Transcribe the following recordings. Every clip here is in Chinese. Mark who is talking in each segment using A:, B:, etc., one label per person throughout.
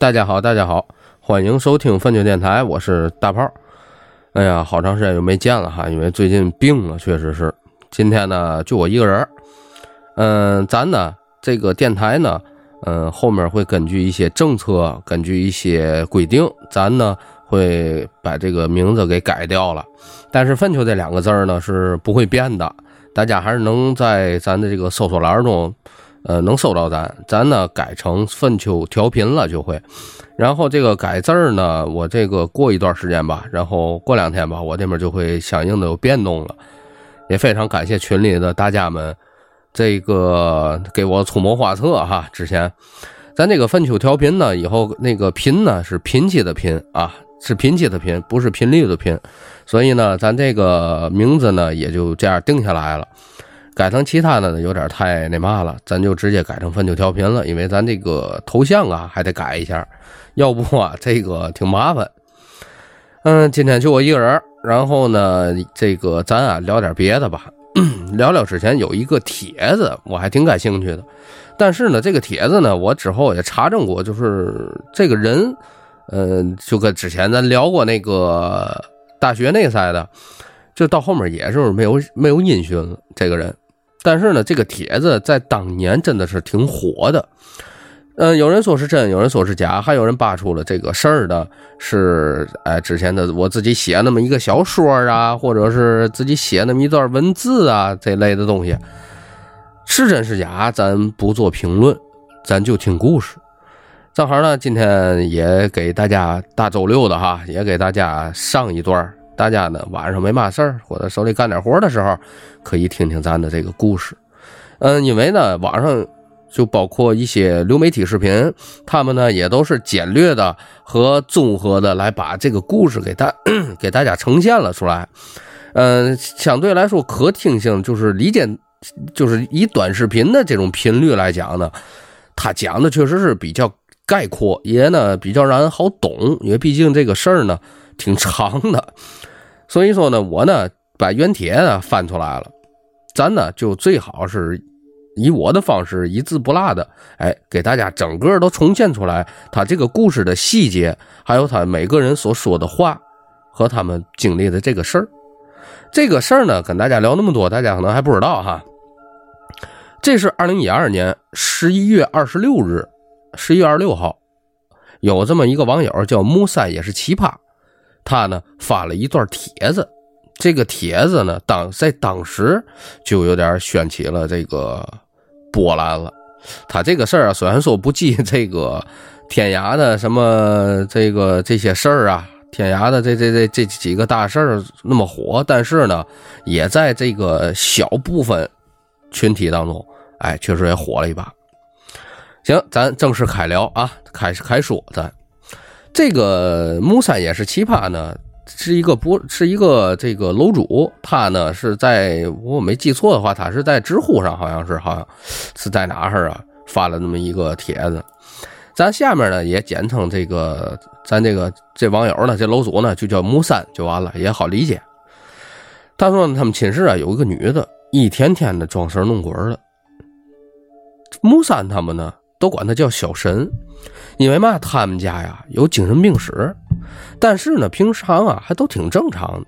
A: 大家好，大家好，欢迎收听粪球电台，我是大炮。哎呀，好长时间又没见了哈，因为最近病了，确实是。今天呢，就我一个人。嗯，咱呢这个电台呢，嗯，后面会根据一些政策，根据一些规定，咱呢会把这个名字给改掉了。但是“粪球”这两个字儿呢是不会变的，大家还是能在咱的这个搜索栏中。呃，能搜到咱，咱呢改成粪球调频了就会，然后这个改字儿呢，我这个过一段时间吧，然后过两天吧，我这边就会相应的有变动了。也非常感谢群里的大家们，这个给我出谋划策哈。之前咱这个粪球调频呢，以后那个频呢是频期的频啊，是频期的频，不是频率的频，所以呢，咱这个名字呢也就这样定下来了。改成其他的呢，有点太那嘛了，咱就直接改成分球调频了，因为咱这个头像啊还得改一下，要不啊这个挺麻烦。嗯，今天就我一个人，然后呢，这个咱啊聊点别的吧，聊聊之前有一个帖子，我还挺感兴趣的，但是呢，这个帖子呢，我之后也查证过，就是这个人，嗯，就跟之前咱聊过那个大学那赛的，就到后面也是没有没有音讯了，这个人。但是呢，这个帖子在当年真的是挺火的，嗯，有人说是真，有人说是假，还有人扒出了这个事儿的是，哎，之前的我自己写那么一个小说啊，或者是自己写那么一段文字啊，这类的东西，是真是假，咱不做评论，咱就听故事。正好呢，今天也给大家大周六的哈，也给大家上一段。大家呢晚上没嘛事儿，或者手里干点活的时候，可以听听咱的这个故事。嗯，因为呢网上就包括一些流媒体视频，他们呢也都是简略的和综合的来把这个故事给大 给大家呈现了出来。嗯，相对来说可听性就是理解，就是以短视频的这种频率来讲呢，他讲的确实是比较概括，也呢比较让人好懂，因为毕竟这个事儿呢挺长的。所以说呢，我呢把原帖呢翻出来了，咱呢就最好是以我的方式一字不落的，哎，给大家整个都重现出来，他这个故事的细节，还有他每个人所说的话和他们经历的这个事儿。这个事儿呢，跟大家聊那么多，大家可能还不知道哈。这是二零一二年十一月二十六日，十一月二十六号，有这么一个网友叫木三，也是奇葩。他呢发了一段帖子，这个帖子呢当在当时就有点掀起了这个波澜了。他这个事儿啊，虽然说不及这个天涯的什么这个这些事儿啊，天涯的这这这这几个大事儿那么火，但是呢，也在这个小部分群体当中，哎，确实也火了一把。行，咱正式开聊啊，开开说咱。这个木三也是奇葩呢，是一个不，是一个这个楼主。他呢是在我没记错的话，他是在知乎上，好像是，好像是在哪儿啊发了那么一个帖子。咱下面呢也简称这个，咱这个这网友呢，这楼主呢就叫木三就完了，也好理解。他说他们寝室啊有一个女的，一天天的装神弄鬼的。木三他们呢都管他叫小神。因为嘛，他们家呀有精神病史，但是呢，平常啊还都挺正常的，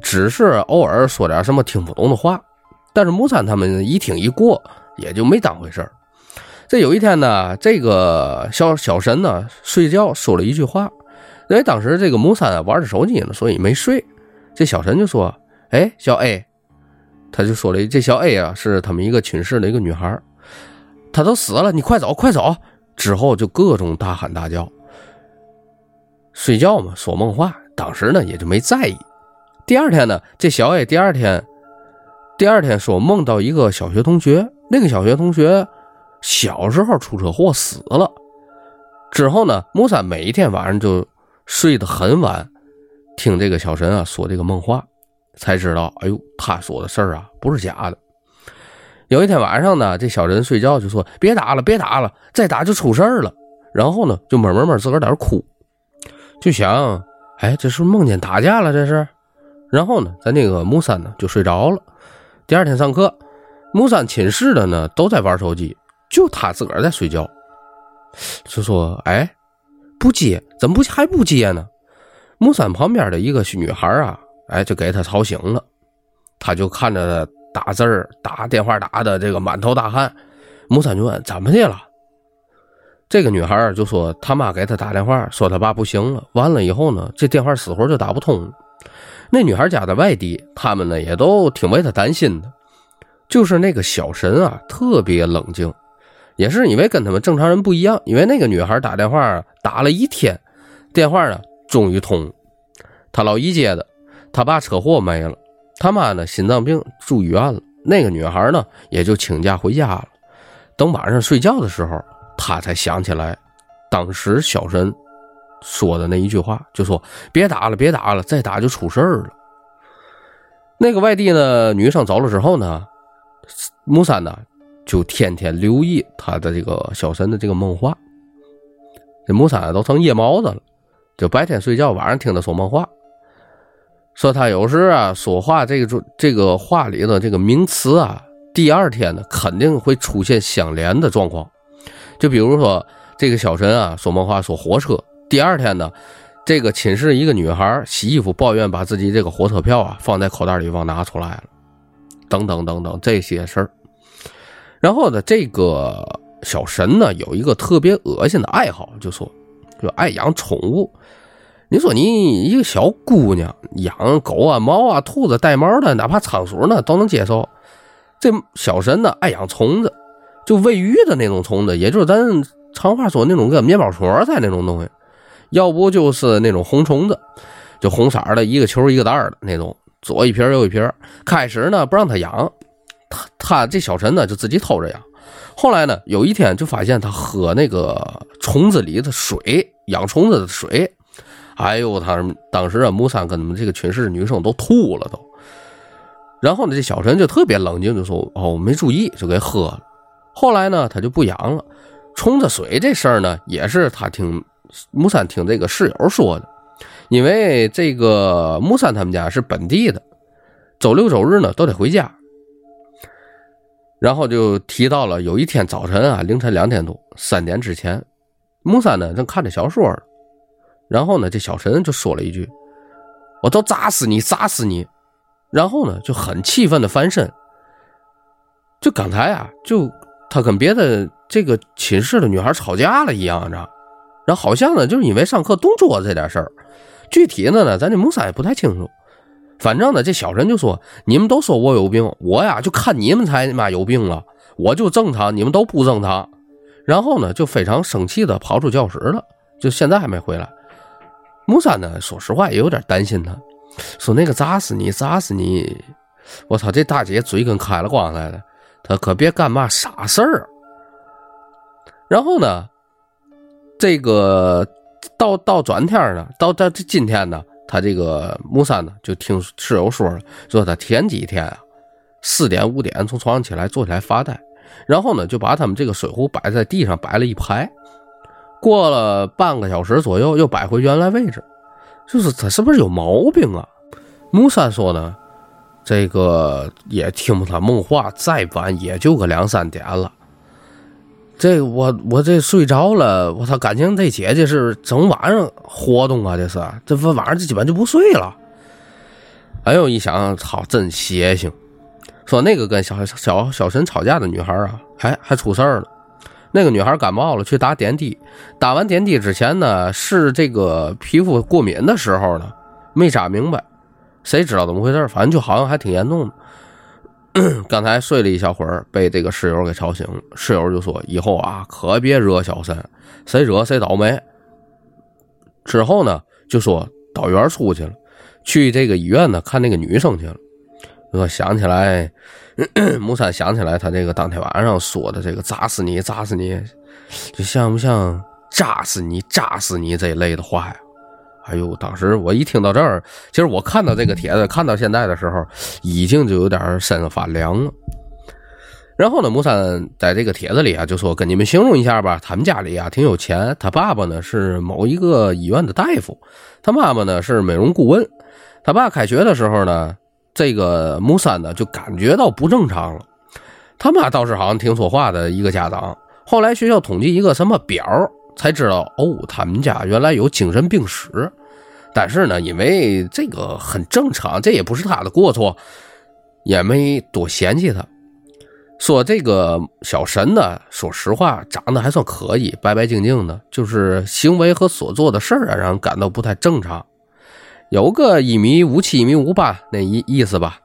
A: 只是偶尔说点什么听不懂的话。但是木三他们一听一过，也就没当回事儿。这有一天呢，这个小小神呢睡觉说了一句话，因为当时这个木三玩着手机呢，所以没睡。这小神就说：“哎，小 A，他就说了，这小 A 啊是他们一个寝室的一个女孩，他都死了，你快走，快走。”之后就各种大喊大叫，睡觉嘛说梦话，当时呢也就没在意。第二天呢，这小 A 第二天，第二天说梦到一个小学同学，那个小学同学小时候出车祸死了。之后呢，木三每一天晚上就睡得很晚，听这个小神啊说这个梦话，才知道，哎呦，他说的事儿啊不是假的。有一天晚上呢，这小人睡觉就说：“别打了，别打了，再打就出事儿了。”然后呢，就闷闷闷自个儿在那哭，就想：“哎，这是梦见打架了，这是。”然后呢，咱那个木三呢就睡着了。第二天上课，木三寝室的呢都在玩手机，就他自个儿在睡觉，就说：“哎，不接，怎么不还不接呢？木三旁边的一个女孩啊，哎，就给他吵醒了。他就看着打字儿、打电话打的这个满头大汗。木三就问怎么的了？这个女孩就说他妈给她打电话，说他爸不行了。完了以后呢，这电话死活就打不通。那女孩家在外地，他们呢也都挺为她担心的。就是那个小神啊，特别冷静，也是因为跟他们正常人不一样。因为那个女孩打电话打了一天，电话呢终于通。他老姨接的，他爸车祸没了，他妈呢心脏病住医院了。那个女孩呢也就请假回家了。等晚上睡觉的时候。他才想起来，当时小神说的那一句话，就说：“别打了，别打了，再打就出事儿了。”那个外地的女生走了之后呢，木三呢就天天留意他的这个小神的这个梦话。这木三都成夜猫子了，就白天睡觉，晚上听他说梦话。说他有时啊说话这个这个话里的这个名词啊，第二天呢肯定会出现相连的状况。就比如说，这个小陈啊说梦话说火车，第二天呢，这个寝室一个女孩洗衣服抱怨把自己这个火车票啊放在口袋里忘拿出来了，等等等等这些事儿。然后呢，这个小神呢有一个特别恶心的爱好，就说就爱养宠物。你说你一个小姑娘养狗啊、猫啊、兔子、带毛的，哪怕仓鼠呢都能接受。这小神呢爱养虫子。就喂鱼的那种虫子，也就是咱常话说那种个面包虫菜那种东西，要不就是那种红虫子，就红色的，一个球一个袋的那种，左一瓶右一瓶。开始呢不让他养，他他这小陈呢就自己偷着养。后来呢有一天就发现他喝那个虫子里的水，养虫子的水。哎呦，他当时啊木三跟他们这个寝室女生都吐了都。然后呢这小陈就特别冷静，就说：“哦，没注意就给喝了。”后来呢，他就不养了。虫子水这事儿呢，也是他听木三听这个室友说的。因为这个木三他们家是本地的，周六周日呢都得回家。然后就提到了有一天早晨啊，凌晨两点多、三点之前，木三呢正看着小说呢。然后呢，这小陈就说了一句：“我都砸死你，砸死你！”然后呢，就很气愤的翻身。就刚才啊，就。他跟别的这个寝室的女孩吵架了一样，着，然后好像呢，就是因为上课动桌子这点事儿，具体的呢，咱这木三也不太清楚。反正呢，这小陈就说：“你们都说我有病，我呀就看你们才他妈有病了，我就正常，你们都不正常。”然后呢，就非常生气的跑出教室了，就现在还没回来。木三呢，说实话也有点担心他，说那个砸死你，砸死你！我操，这大姐嘴跟开了光似的。他可别干嘛傻事儿。然后呢，这个到到转天呢，到到这今天呢，他这个木三呢就听室友说了，说他前几天啊四点五点从床上起来坐起来发呆，然后呢就把他们这个水壶摆在地上摆了一排，过了半个小时左右又摆回原来位置，就是他是不是有毛病啊？木三说呢。这个也听不他梦话，再晚也就个两三点了。这我我这睡着了，我操！感情这姐姐是整晚上活动啊，这是这晚晚上这基本就不睡了。哎呦，一想，操，真邪性！说那个跟小小小陈吵架的女孩啊，还还出事儿了。那个女孩感冒了，去打点滴，打完点滴之前呢，是这个皮肤过敏的时候呢，没扎明白。谁知道怎么回事？反正就好像还挺严重的。刚才睡了一小会儿，被这个室友给吵醒了。室友就说：“以后啊，可别惹小三，谁惹谁倒霉。”之后呢，就说导员出去了，去这个医院呢看那个女生去了。我想起来，木三想起来他这个当天晚上说的这个“砸死你，砸死你”，就像不像“炸死你，炸死你”这一类的话呀？哎呦！当时我一听到这儿，其实我看到这个帖子，看到现在的时候，已经就有点身发凉了。然后呢，木三在这个帖子里啊，就说跟你们形容一下吧，他们家里啊挺有钱，他爸爸呢是某一个医院的大夫，他妈妈呢是美容顾问。他爸开学的时候呢，这个木三呢就感觉到不正常了。他妈倒是好像听说话的一个家长。后来学校统计一个什么表，才知道哦，他们家原来有精神病史。但是呢，因为这个很正常，这也不是他的过错，也没多嫌弃他。说这个小神呢，说实话长得还算可以，白白净净的，就是行为和所做的事儿啊，让人感到不太正常。有个一米五七、一米五八那意意思吧。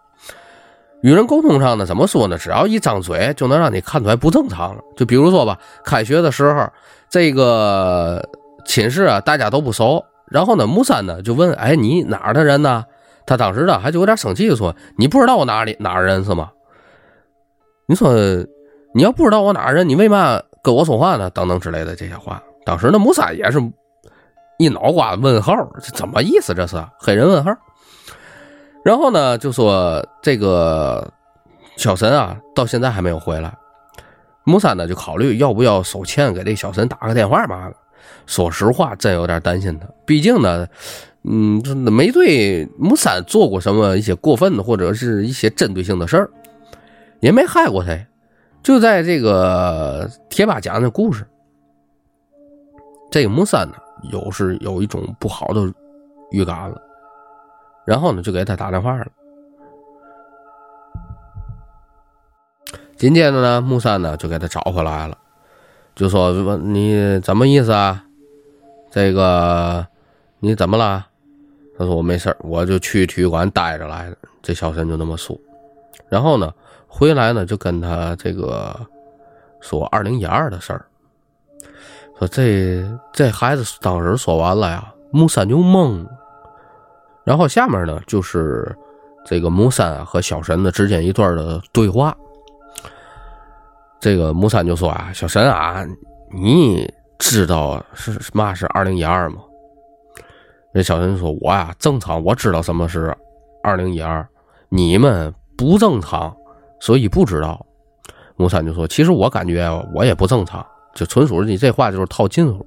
A: 与人沟通上呢，怎么说呢？只要一张嘴，就能让你看出来不正常。就比如说吧，开学的时候，这个寝室啊，大家都不熟。然后呢，木三呢就问：“哎，你哪儿的人呢？”他当时呢还就有点生气，说：“你不知道我哪里哪儿人是吗？”你说，你要不知道我哪儿人，你为嘛跟我说话呢？等等之类的这些话。当时那木三也是一脑瓜问号，这怎么意思？这是黑人问号。然后呢，就说这个小神啊，到现在还没有回来。木三呢就考虑要不要收钱给这小神打个电话嘛。说实话，真有点担心他，毕竟呢，嗯，没对木三做过什么一些过分的或者是一些针对性的事儿。也没害过他，就在这个贴吧讲的故事。这个木三呢，有是有一种不好的预感了，然后呢，就给他打电话了。紧接着呢，木三呢就给他找回来了，就说：“你怎么意思啊？这个你怎么了？”他说：“我没事我就去体育馆待着来的。”这小陈就那么说，然后呢。回来呢，就跟他这个说二零一二的事儿，说这这孩子当时说完了呀，木三就懵。然后下面呢，就是这个木三和小神的之间一段的对话。这个木三就说啊，小神啊，你知道是嘛是二零一二吗？那小神说，我呀正常，我知道什么是二零一二，你们不正常。所以不知道，木三就说：“其实我感觉我也不正常，就纯属你这话就是套近乎。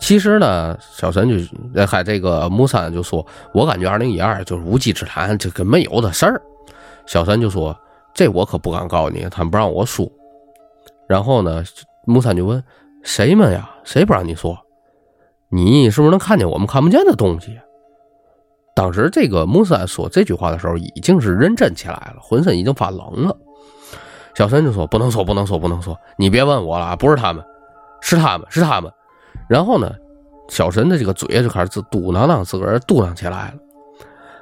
A: 其实呢，小陈就还这个木三就说：我感觉二零一二就是无稽之谈，这跟没有的事儿。小陈就说：这我可不敢告诉你，他们不让我说。然后呢，木三就问：谁们呀？谁不让你说？你是不是能看见我们看不见的东西？”当时这个木三说这句话的时候，已经是认真起来了，浑身已经发冷了。小陈就说：“不能说，不能说，不能说，你别问我了，不是他们，是他们，是他们。”然后呢，小神的这个嘴就开始嘟囔囔，自个儿嘟囔起来了。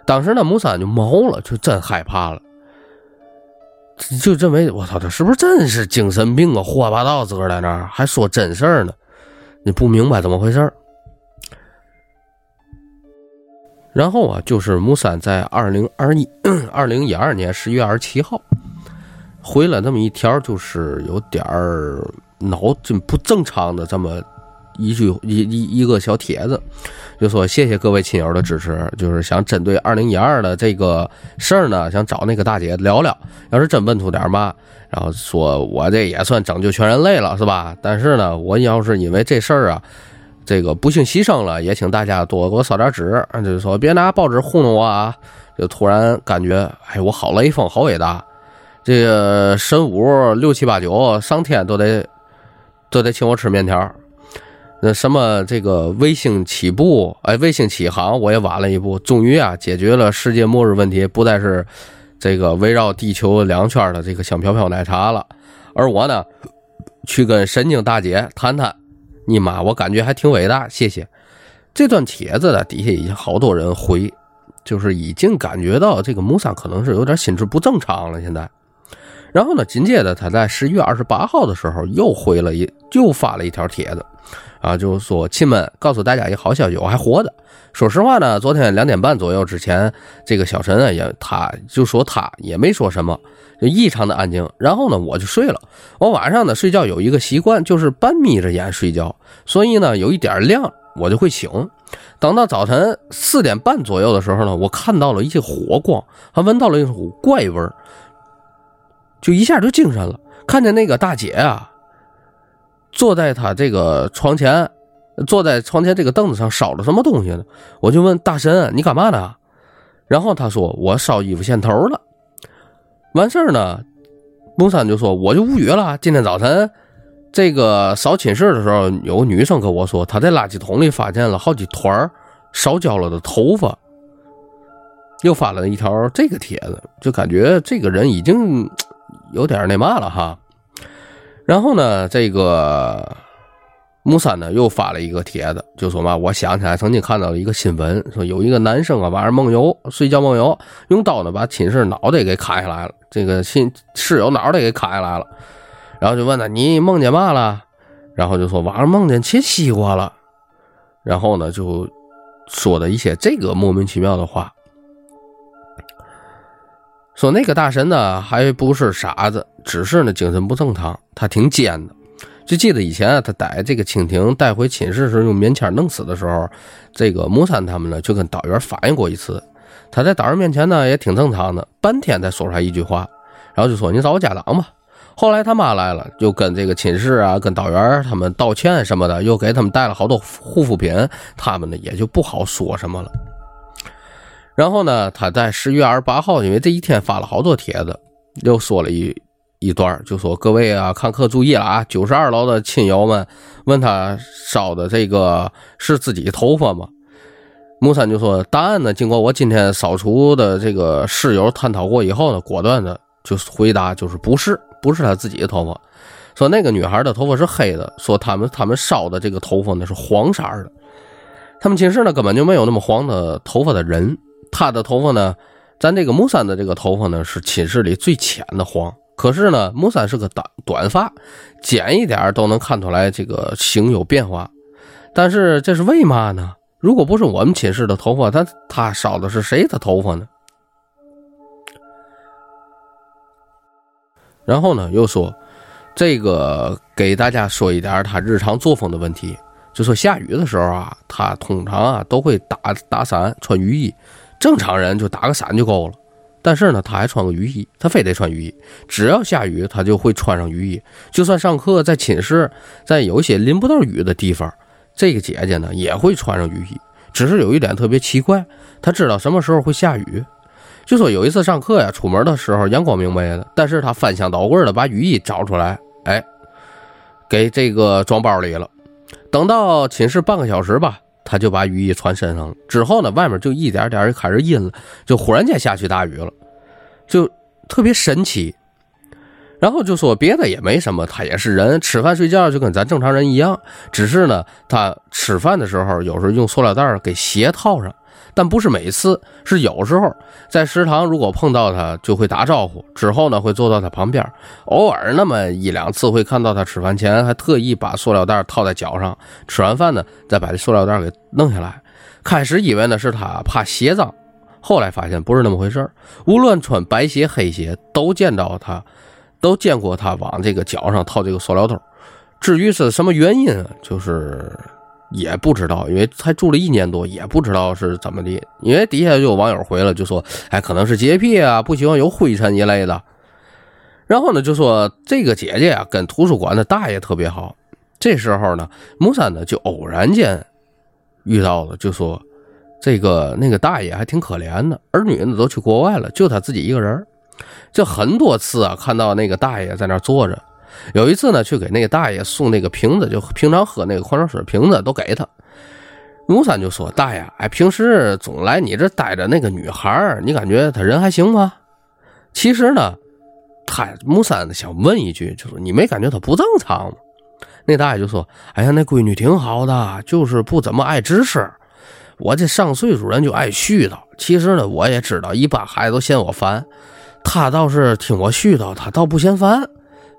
A: 当时呢，木三就毛了，就真害怕了，就认为我操，他是不是真是精神病啊？胡说八道，自个儿在那儿还说真事儿呢？你不明白怎么回事然后啊，就是木三在二零二一 二零一二年十一月二十七号回了那么一条，就是有点儿脑筋不正常的这么一句一一一个小帖子，就说谢谢各位亲友的支持，就是想针对二零一二的这个事儿呢，想找那个大姐聊聊。要是真问出点嘛，然后说我这也算拯救全人类了，是吧？但是呢，我要是因为这事儿啊。这个不幸牺牲了，也请大家多给我烧点纸，就是说别拿报纸糊弄我啊！就突然感觉，哎，我好雷锋，好伟大！这个神五六七八九上天都得都得请我吃面条。那什么这个卫星起步，哎，卫星起航我也晚了一步，终于啊解决了世界末日问题，不再是这个围绕地球两圈的这个香飘飘奶茶了。而我呢，去跟神经大姐谈谈。你妈，我感觉还挺伟大，谢谢。这段帖子呢，底下已经好多人回，就是已经感觉到这个木三可能是有点心智不正常了。现在，然后呢，紧接着他在十一月二十八号的时候又回了一，又发了一条帖子，啊，就是说亲们，告诉大家一个好消息，我还活着。说实话呢，昨天两点半左右之前，这个小陈啊也，他就说他也没说什么。就异常的安静，然后呢，我就睡了。我晚上呢睡觉有一个习惯，就是半眯着眼睡觉，所以呢有一点亮我就会醒。等到早晨四点半左右的时候呢，我看到了一些火光，还闻到了一股怪味儿，就一下就精神了。看见那个大姐啊，坐在她这个床前，坐在床前这个凳子上烧着什么东西呢？我就问大神你干嘛呢？然后他说我烧衣服线头了。完事儿呢，木三就说：“我就无语了。今天早晨，这个扫寝室的时候，有个女生跟我说，她在垃圾桶里发现了好几团烧焦了的头发。又发了一条这个帖子，就感觉这个人已经有点那嘛了哈。然后呢，这个木三呢又发了一个帖子，就说嘛，我想起来曾经看到一个新闻，说有一个男生啊晚上梦游，睡觉梦游，用刀呢把寝室脑袋给砍下来了，这个寝室友脑袋给砍下来了。然后就问他你梦见嘛了？然后就说晚上梦见切西瓜了。然后呢就说的一些这个莫名其妙的话。说那个大神呢，还不是傻子，只是呢精神不正常。他挺奸的，就记得以前啊，他逮这个蜻蜓带回寝室时用棉签弄死的时候，这个木三他们呢就跟导员反映过一次。他在导员面前呢也挺正常的，半天才说出来一句话，然后就说你找我家长吧。后来他妈来了，就跟这个寝室啊、跟导员他们道歉什么的，又给他们带了好多护肤品，他们呢也就不好说什么了。然后呢，他在十月二十八号，因为这一天发了好多帖子，又说了一一段，就说各位啊，看客注意了啊，九十二楼的亲友们问他烧的这个是自己头发吗？木三就说答案呢，经过我今天扫除的这个室友探讨过以后呢，果断的就回答就是不是，不是他自己的头发。说那个女孩的头发是黑的，说他们他们烧的这个头发呢是黄色的，他们寝室呢根本就没有那么黄的头发的人。他的头发呢？咱这个木三的这个头发呢，是寝室里最浅的黄。可是呢，木三是个短短发，剪一点都能看出来这个形有变化。但是这是为嘛呢？如果不是我们寝室的头发，他他烧的是谁的头发呢？然后呢，又说这个给大家说一点他日常作风的问题，就说下雨的时候啊，他通常啊都会打打伞，穿雨衣。正常人就打个伞就够了，但是呢，他还穿个雨衣，他非得穿雨衣。只要下雨，他就会穿上雨衣。就算上课在寝室，在有些淋不到雨的地方，这个姐姐呢也会穿上雨衣。只是有一点特别奇怪，她知道什么时候会下雨。就说有一次上课呀，出门的时候阳光明媚的，但是她翻箱倒柜的把雨衣找出来，哎，给这个装包里了。等到寝室半个小时吧。他就把雨衣穿身上了，之后呢，外面就一点点就开始阴了，就忽然间下起大雨了，就特别神奇。然后就说别的也没什么，他也是人，吃饭睡觉就跟咱正常人一样，只是呢，他吃饭的时候有时候用塑料袋给鞋套上。但不是每次，是有时候在食堂，如果碰到他，就会打招呼。之后呢，会坐到他旁边，偶尔那么一两次会看到他吃饭前还特意把塑料袋套在脚上，吃完饭呢，再把这塑料袋给弄下来。开始以为呢是他怕鞋脏，后来发现不是那么回事无论穿白鞋黑鞋，都见到他，都见过他往这个脚上套这个塑料兜。至于是什么原因，就是。也不知道，因为才住了一年多，也不知道是怎么的。因为底下就有网友回了，就说：“哎，可能是洁癖啊，不喜欢有灰尘一类的。”然后呢，就说这个姐姐啊，跟图书馆的大爷特别好。这时候呢，木三呢就偶然间遇到了，就说这个那个大爷还挺可怜的，儿女呢都去国外了，就他自己一个人。就很多次啊，看到那个大爷在那坐着。有一次呢，去给那个大爷送那个瓶子，就平常喝那个矿泉水瓶子都给他。木三就说：“大爷，哎，平时总来你这待着那个女孩，你感觉她人还行吗？”其实呢，他木三想问一句，就是：“你没感觉她不正常吗？”那大爷就说：“哎呀，那闺女挺好的，就是不怎么爱吱声。我这上岁数人就爱絮叨。其实呢，我也知道，一般孩子都嫌我烦，他倒是听我絮叨，他倒不嫌烦。”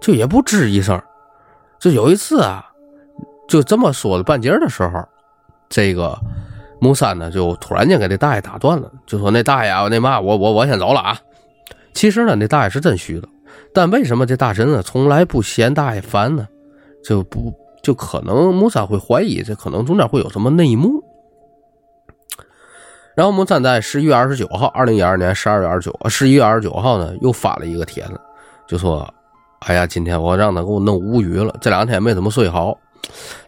A: 就也不吱一声，就有一次啊，就这么说了半截的时候，这个木三呢就突然间给这大爷打断了，就说：“那大爷啊，那嘛，我我我先走了啊。”其实呢，那大爷是真虚的，但为什么这大神呢从来不嫌大爷烦呢？就不就可能木三会怀疑，这可能中间会有什么内幕。然后木三在十一月二十九号，二零一二年十二月二十九，十一月二十九号呢又发了一个帖子，就说。哎呀，今天我让他给我弄无语了，这两天没怎么睡好。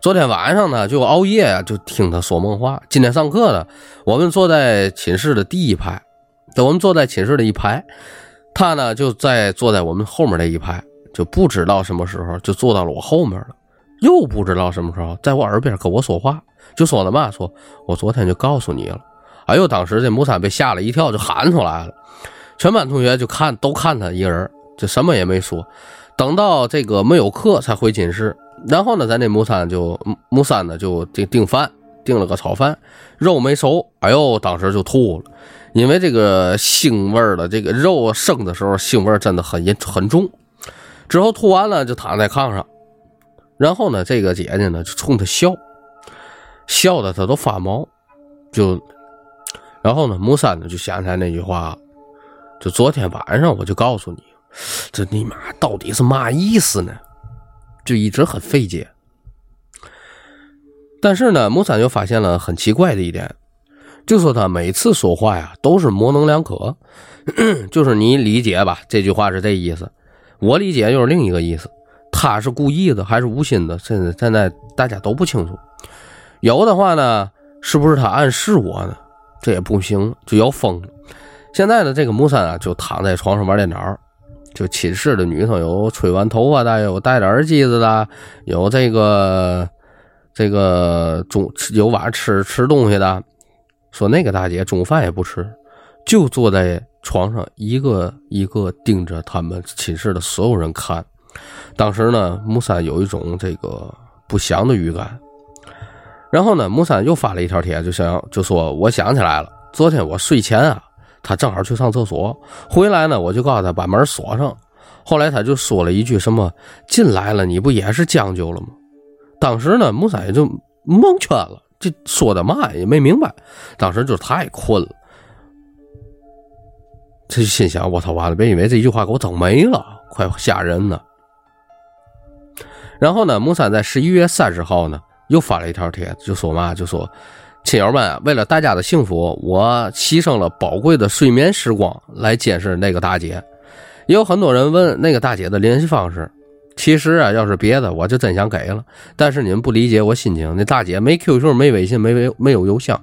A: 昨天晚上呢，就熬夜啊，就听他说梦话。今天上课呢，我们坐在寝室的第一排，等我们坐在寝室的一排，他呢就在坐在我们后面那一排，就不知道什么时候就坐到了我后面了。又不知道什么时候在我耳边跟我说话，就说的嘛，说我昨天就告诉你了。哎呦，当时这木三被吓了一跳，就喊出来了。全班同学就看都看他一个人，就什么也没说。等到这个没有课才回寝室，然后呢，咱这木三就木三呢就订订饭，订了个炒饭，肉没熟，哎呦，当时就吐了，因为这个腥味的这个肉生的时候腥味真的很严很重。之后吐完了就躺在炕上，然后呢，这个姐姐呢就冲他笑，笑的他都发毛，就，然后呢，木三呢就想起来那句话，就昨天晚上我就告诉你，这尼玛到底是嘛意思呢？就一直很费解。但是呢，木三又发现了很奇怪的一点，就说他每次说话呀都是模棱两可，就是你理解吧，这句话是这意思。我理解又是另一个意思，他是故意的还是无心的？现在现在大家都不清楚。有的话呢，是不是他暗示我呢？这也不行，就要疯。现在呢这个木三啊，就躺在床上玩电脑。就寝室的女生有吹完头发的，有戴着耳机子的，有这个这个中有晚上吃吃东西的。说那个大姐中午饭也不吃，就坐在。床上一个一个盯着他们寝室的所有人看，当时呢，木三有一种这个不祥的预感。然后呢，木三又发了一条帖，就想就说我想起来了，昨天我睡前啊，他正好去上厕所，回来呢，我就告诉他把门锁上。后来他就说了一句什么进来了，你不也是将就了吗？当时呢，木三也就蒙圈了，这说的嘛也没明白，当时就太困了。他就心想：“我操，完了！别以为这一句话给我整没了，快吓人呢。”然后呢，木三在十一月三十号呢又发了一条帖子，就说嘛，就说：“亲友们，为了大家的幸福，我牺牲了宝贵的睡眠时光来监视那个大姐。”也有很多人问那个大姐的联系方式。其实啊，要是别的，我就真想给了。但是你们不理解我心情，那大姐没 QQ、没微信、没微没有邮箱，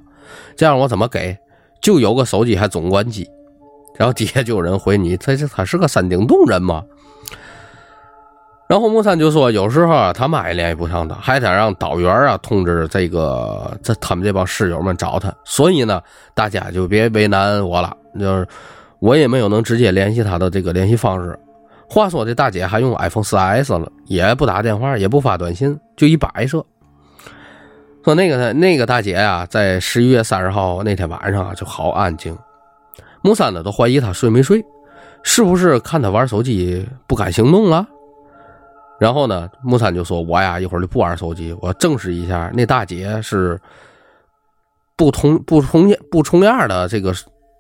A: 这样我怎么给？就有个手机，还总关机。然后底下就有人回你，他这他是个山顶洞人吗？然后木三就说，有时候啊，他妈也联系不上他，还得让导员啊通知这个这他们这帮室友们找他。所以呢，大家就别为难我了，就是我也没有能直接联系他的这个联系方式。话说这大姐还用 iPhone 4S 了，也不打电话，也不发短信，就一摆设。说那个那个大姐呀，在十一月三十号那天晚上啊，就好安静。木三呢都怀疑他睡没睡，是不是看他玩手机不敢行动了？然后呢，木三就说：“我呀，一会儿就不玩手机，我证实一下，那大姐是不同不重不重样的这个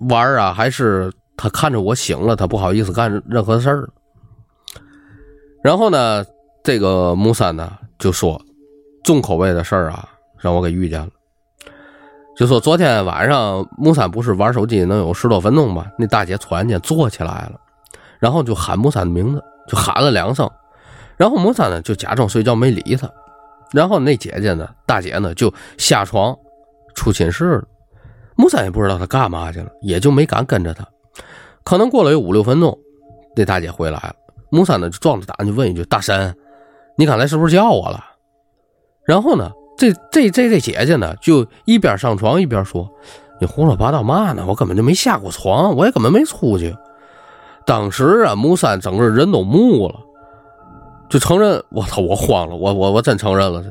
A: 玩啊，还是他看着我醒了，他不好意思干任何事儿。”然后呢，这个木三呢就说：“重口味的事儿啊，让我给遇见了。”就说昨天晚上木三不是玩手机能有十多分钟吧？那大姐突然间坐起来了，然后就喊木三的名字，就喊了两声，然后木三呢就假装睡觉没理他，然后那姐姐呢，大姐呢就下床出寝室了，木三也不知道他干嘛去了，也就没敢跟着他。可能过了有五六分钟，那大姐回来了，木三呢就壮着胆就问一句：“大神，你刚才是不是叫我了？”然后呢？这这这这姐姐呢，就一边上床一边说：“你胡说八道嘛呢？我根本就没下过床，我也根本没出去。”当时啊，木三整个人都木了，就承认：“我操，我慌了，我我我真承认了。”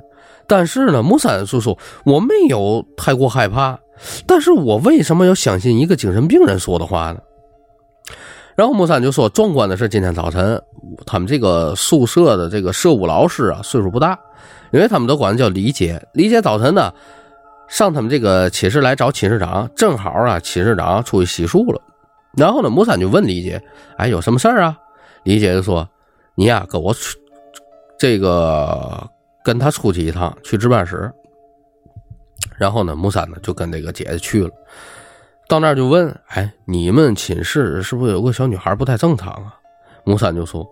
A: 但是呢，木三叔叔，我没有太过害怕，但是我为什么要相信一个精神病人说的话呢？然后木三就说：“壮观的是，今天早晨他们这个宿舍的这个舍务老师啊，岁数不大。”因为他们都管叫李姐，李姐早晨呢上他们这个寝室来找寝室长，正好啊寝室长出去洗漱了，然后呢木三就问李姐，哎有什么事儿啊？李姐就说你呀跟我出这个跟他出去一趟去值班室，然后呢木三呢就跟这个姐姐去了，到那儿就问，哎你们寝室是不是有个小女孩不太正常啊？木三就说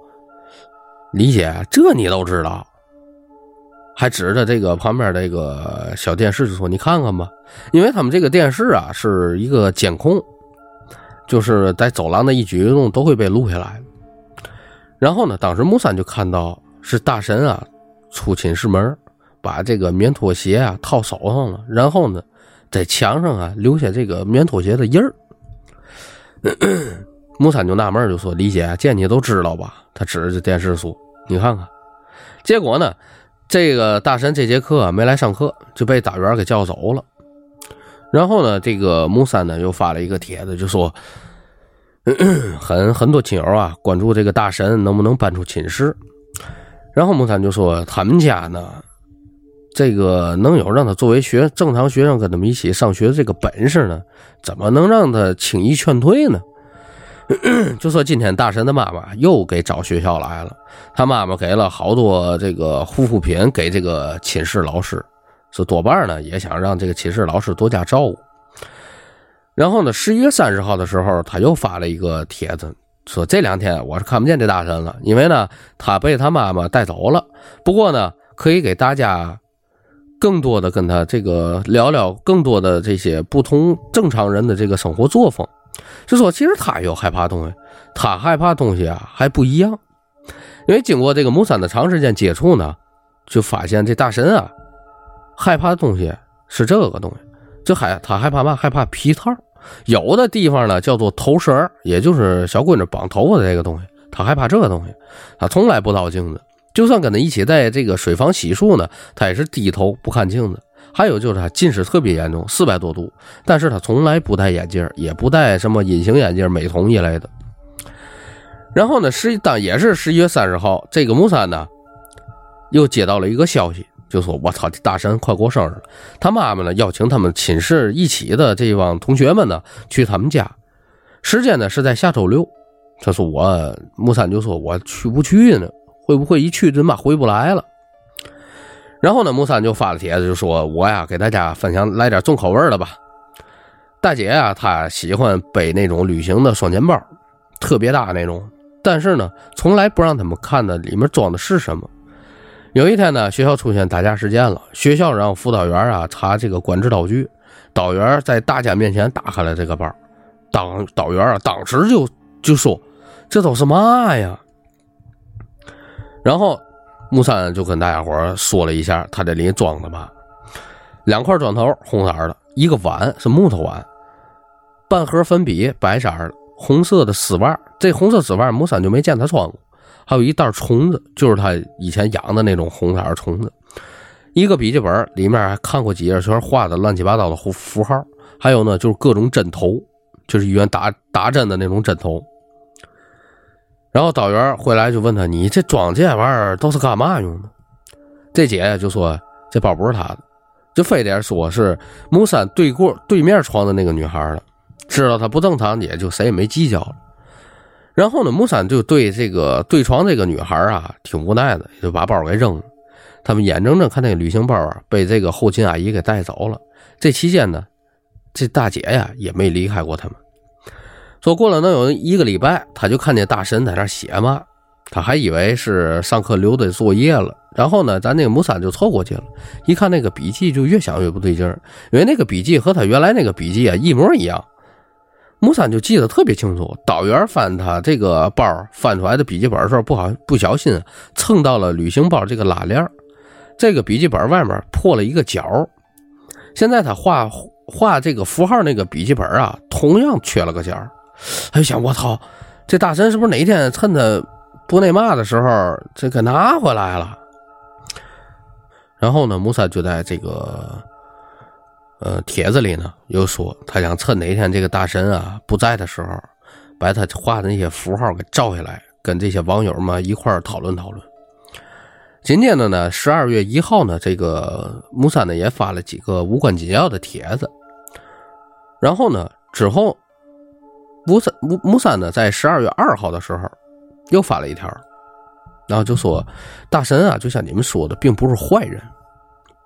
A: 李姐这你都知道。还指着这个旁边这个小电视就说：“你看看吧，因为他们这个电视啊是一个监控，就是在走廊的一举一动都会被录下来。然后呢，当时木三就看到是大神啊出寝室门，把这个棉拖鞋啊套手上了，然后呢，在墙上啊留下这个棉拖鞋的印儿。木三就纳闷，就说：“李姐，这你都知道吧？”他指着电视说：“你看看。”结果呢，这个大神这节课没来上课，就被大元给叫走了。然后呢，这个木三呢又发了一个帖子，就说：“ 很很多亲友啊关注这个大神能不能搬出寝室。”然后木三就说：“他们家呢，这个能有让他作为学正常学生跟他们一起上学的这个本事呢，怎么能让他轻易劝退呢？” 就说今天大神的妈妈又给找学校来了，他妈妈给了好多这个护肤品给这个寝室老师，说多半呢也想让这个寝室老师多加照顾。然后呢，十一月三十号的时候，他又发了一个帖子，说这两天我是看不见这大神了，因为呢他被他妈妈带走了。不过呢，可以给大家更多的跟他这个聊聊更多的这些不同正常人的这个生活作风。就说其实他有害怕东西，他害怕东西啊还不一样，因为经过这个木三的长时间接触呢，就发现这大神啊害怕的东西是这个东西，就害他害怕嘛，害怕皮套，有的地方呢叫做头绳，也就是小闺女绑头发的这个东西，他害怕这个东西，他从来不照镜子，就算跟他一起在这个水房洗漱呢，他也是低头不看镜子。还有就是他近视特别严重，四百多度，但是他从来不戴眼镜，也不戴什么隐形眼镜、美瞳一类的。然后呢，十当也是十一月三十号，这个木三呢又接到了一个消息，就说：“我操，这大神快过生日了，他妈妈呢邀请他们寝室一起的这帮同学们呢去他们家，时间呢是在下周六。”他说：“我木三就说我去不去呢？会不会一去他妈回不来了？”然后呢，木三就发了帖子，就说：“我呀，给大家分享来点重口味的吧。大姐啊，她喜欢背那种旅行的双肩包，特别大那种。但是呢，从来不让他们看的里面装的是什么。有一天呢，学校出现打架事件了，学校让辅导员啊查这个管制刀具，导员在大家面前打开了这个包，当导员啊当时就就说：这都是嘛呀？然后。”木三就跟大家伙说了一下，他这里装的嘛，两块砖头红色的，一个碗是木头碗，半盒粉笔白色的，红色的丝袜，这红色丝袜木三就没见他穿过，还有一袋虫子，就是他以前养的那种红色虫子，一个笔记本里面还看过几页，全是画的乱七八糟的符符号，还有呢就是各种针头，就是医院打打针的那种针头。然后导员回来就问他：“你这装这玩意儿都是干嘛用的？”这姐就说：“这包不是他的，就非得说是木三对过对面床的那个女孩的。知道他不正常，也就谁也没计较了。然后呢，木三就对这个对床这个女孩啊挺无奈的，就把包给扔了。他们眼睁睁看那个旅行包啊被这个后勤阿姨给带走了。这期间呢，这大姐呀也没离开过他们。说过了能有一个礼拜，他就看见大神在那写嘛，他还以为是上课留的作业了。然后呢，咱那个木三就凑过去了，一看那个笔记，就越想越不对劲儿，因为那个笔记和他原来那个笔记啊一模一样。木三就记得特别清楚，导员翻他这个包翻出来的笔记本的时候，不好不小心蹭到了旅行包这个拉链，这个笔记本外面破了一个角。现在他画画这个符号那个笔记本啊，同样缺了个角。他就想，我操，这大神是不是哪一天趁他不那嘛的时候，这给拿回来了？然后呢，木三就在这个呃帖子里呢，又说他想趁哪天这个大神啊不在的时候，把他画的那些符号给照下来，跟这些网友们一块讨论讨论。紧接着呢，十二月一号呢，这个木三呢也发了几个无关紧要的帖子，然后呢之后。木三木木三呢，在十二月二号的时候，又发了一条，然后就说：“大神啊，就像你们说的，并不是坏人，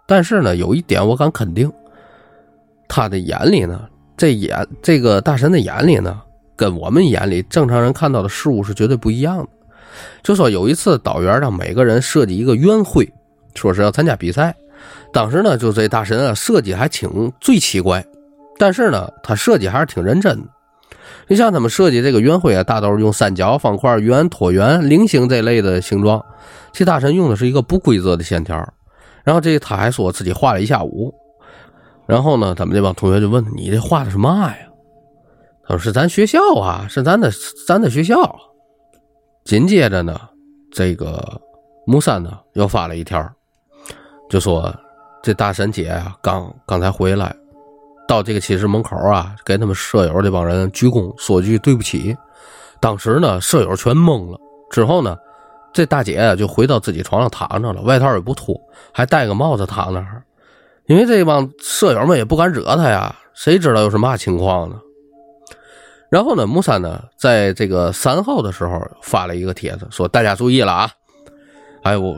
A: 但是呢，有一点我敢肯定，他的眼里呢，这眼这个大神的眼里呢，跟我们眼里正常人看到的事物是绝对不一样的。就说有一次导员让每个人设计一个圆徽，说是要参加比赛，当时呢，就这大神啊设计还挺最奇怪，但是呢，他设计还是挺认真的。”你像他们设计这个圆徽啊，大都是用三角、方块、圆、椭圆、菱形这类的形状。其大神用的是一个不规则的线条。然后这他还说自己画了一下午。然后呢，他们这帮同学就问你这画的是嘛呀？他说是咱学校啊，是咱的咱的学校。紧接着呢，这个木三呢又发了一条，就说这大神姐啊刚刚才回来。到这个寝室门口啊，给他们舍友这帮人鞠躬，说句对不起。当时呢，舍友全懵了。之后呢，这大姐就回到自己床上躺着了，外套也不脱，还戴个帽子躺那儿。因为这帮舍友们也不敢惹他呀，谁知道又是嘛情况呢？然后呢，木三呢，在这个三号的时候发了一个帖子，说大家注意了啊！哎我。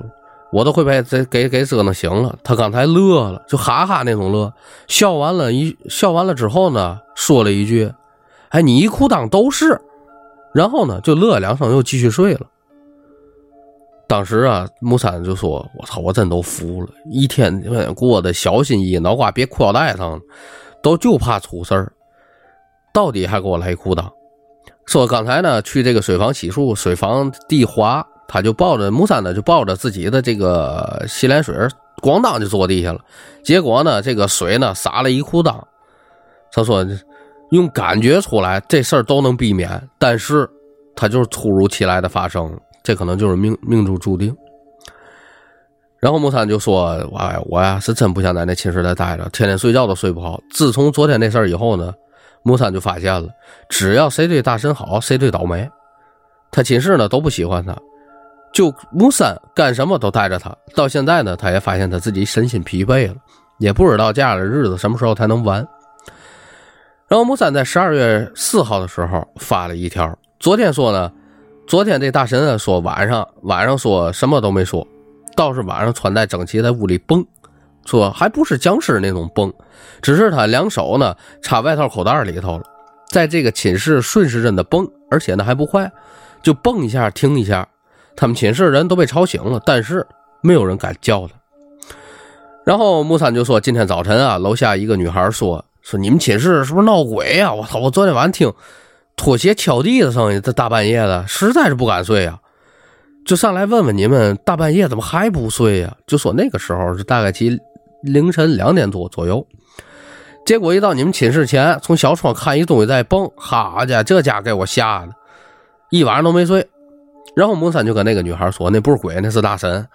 A: 我都会被这给给折腾醒了。他刚才乐了，就哈哈那种乐，笑完了，一笑完了之后呢，说了一句：“哎，你一裤裆都是。”然后呢，就乐两声，又继续睡了。当时啊，木三就说：“我操，我真都服了，一天过得小心翼翼，脑瓜别裤腰带上，都就怕出事儿，到底还给我来一裤裆。”说刚才呢，去这个水房洗漱，水房地滑。他就抱着木三呢，就抱着自己的这个洗脸水，咣当就坐地下了。结果呢，这个水呢洒了一裤裆。他说用感觉出来这事儿都能避免，但是他就是突如其来的发生，这可能就是命命中注定。然后木三就说：“哎，我呀是真不想在那寝室再待着，天天睡觉都睡不好。自从昨天那事儿以后呢，木三就发现了，只要谁对大神好，谁对倒霉。他寝室呢都不喜欢他。”就木三干什么都带着他，到现在呢，他也发现他自己身心疲惫了，也不知道这样的日子什么时候才能完。然后木三在十二月四号的时候发了一条，昨天说呢，昨天这大神啊说晚上晚上说什么都没说，倒是晚上穿戴整齐在屋里蹦，说还不是僵尸那种蹦，只是他两手呢插外套口袋里头了，在这个寝室顺时针的蹦，而且呢还不快，就蹦一下停一下。他们寝室人都被吵醒了，但是没有人敢叫他。然后木三就说：“今天早晨啊，楼下一个女孩说说你们寝室是不是闹鬼呀？我操！我昨天晚上听拖鞋敲地的声音，这大半夜的，实在是不敢睡呀，就上来问问你们，大半夜怎么还不睡呀？就说那个时候是大概其凌晨两点多左右，结果一到你们寝室前，从小窗看一东西在蹦，好家伙，这家给我吓的，一晚上都没睡。”然后木三就跟那个女孩说：“那不是鬼，那是大神。”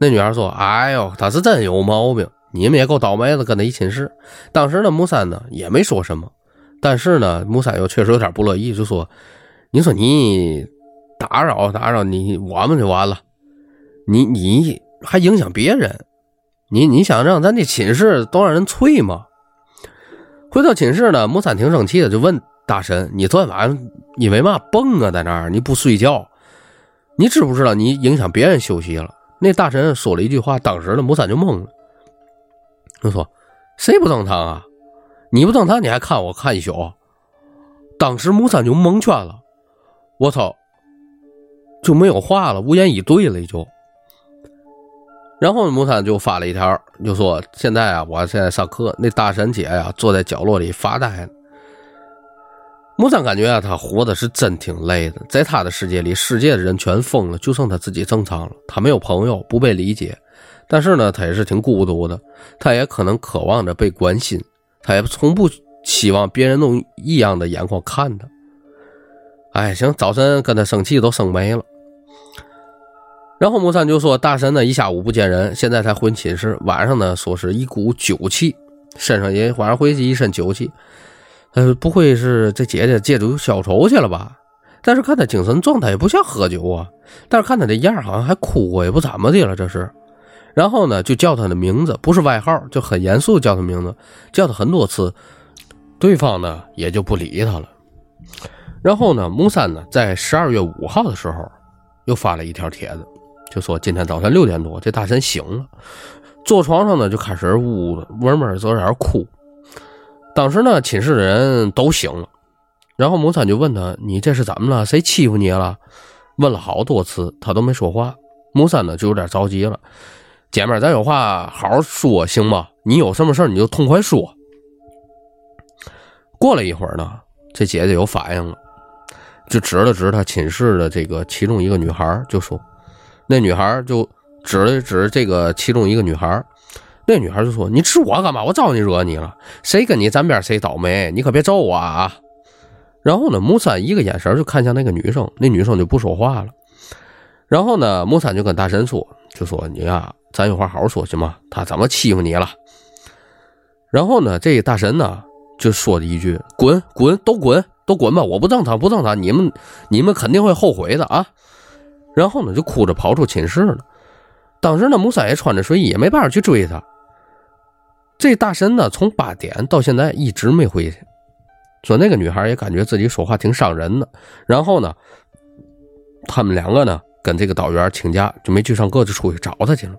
A: 那女孩说：“哎呦，他是真有毛病，你们也够倒霉的，跟他一寝室。”当时呢，木三呢也没说什么，但是呢，木三又确实有点不乐意，就说：“你说你打扰打扰你，我们就完了，你你还影响别人，你你想让咱这寝室都让人催吗？”回到寝室呢，木三挺生气的，就问大神：“你昨天晚上因为嘛蹦啊，在那儿你不睡觉？”你知不知道你影响别人休息了？那大神说了一句话，当时的木三就懵了。他说：“谁不正常啊？你不正常，你还看我看一宿。”当时木三就蒙圈了，我操，就没有话了，无言以对了，就。然后木三就发了一条，就说：“现在啊，我现在上课，那大神姐呀坐在角落里发呆。”木三感觉啊，他活的是真挺累的。在他的世界里，世界的人全疯了，就剩他自己正常了。他没有朋友，不被理解，但是呢，他也是挺孤独的。他也可能渴望着被关心，他也从不希望别人用异样的眼光看他。哎，行，早晨跟他生气都生没了。然后木三就说：“大神呢，一下午不见人，现在才回寝室。晚上呢，说是一股酒气，身上也晚上回去一身酒气。”呃，不会是这姐姐借酒消愁去了吧？但是看她精神状态也不像喝酒啊。但是看她这样，好像还哭过，也不怎么的了。这是，然后呢，就叫他的名字，不是外号，就很严肃叫他名字，叫他很多次，对方呢也就不理他了。然后呢，木三呢在十二月五号的时候又发了一条帖子，就说今天早晨六点多，这大神醒了，坐床上呢就开始呜呜的闷闷在那哭。当时呢，寝室的人都醒了，然后木三就问他：“你这是怎么了？谁欺负你了？”问了好多次，他都没说话。木三呢就有点着急了：“姐妹，咱有话好好说，行吗？你有什么事儿你就痛快说。”过了一会儿呢，这姐姐有反应了，就指了指她寝室的这个其中一个女孩，就说：“那女孩就指了指这个其中一个女孩，那女孩就说：‘你指我干嘛？我招你惹你了？谁跟你沾边谁倒霉？你可别咒我啊！’然后呢，木三一个眼神就看向那个女生，那女生就不说话了。然后呢，木三就跟大神说：‘就说你呀，咱有话好好说行吗？他怎么欺负你了？’然后呢，这大神呢？”就说了一句：“滚滚都滚都滚吧！我不正常不正常，你们你们肯定会后悔的啊！”然后呢，就哭着跑出寝室了。当时呢，木三也穿着睡衣，也没办法去追他。这大神呢，从八点到现在一直没回去。说那个女孩也感觉自己说话挺伤人的。然后呢，他们两个呢，跟这个导员请假，就没去上课，就出去找他去了。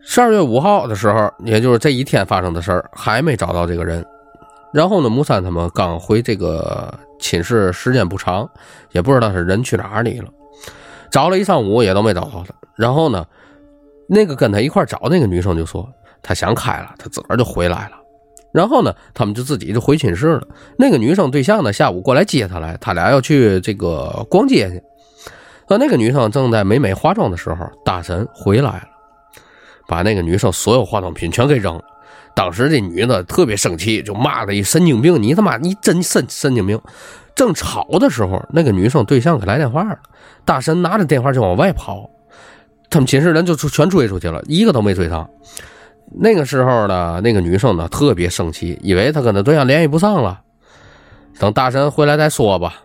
A: 十二月五号的时候，也就是这一天发生的事儿，还没找到这个人。然后呢，木三他们刚回这个寝室，时间不长，也不知道是人去哪里了。找了一上午也都没找到他。然后呢，那个跟他一块找那个女生就说，她想开了，她自个儿就回来了。然后呢，他们就自己就回寝室了。那个女生对象呢，下午过来接她来，他俩要去这个逛街去。那那个女生正在美美化妆的时候，大神回来了。把那个女生所有化妆品全给扔了。当时这女的特别生气，就骂她一神经病，你他妈你真神神经病！正吵的时候，那个女生对象给来电话了，大神拿着电话就往外跑，他们寝室人就全追出去了，一个都没追上。那个时候呢，那个女生呢特别生气，以为他跟他对象联系不上了，等大神回来再说吧。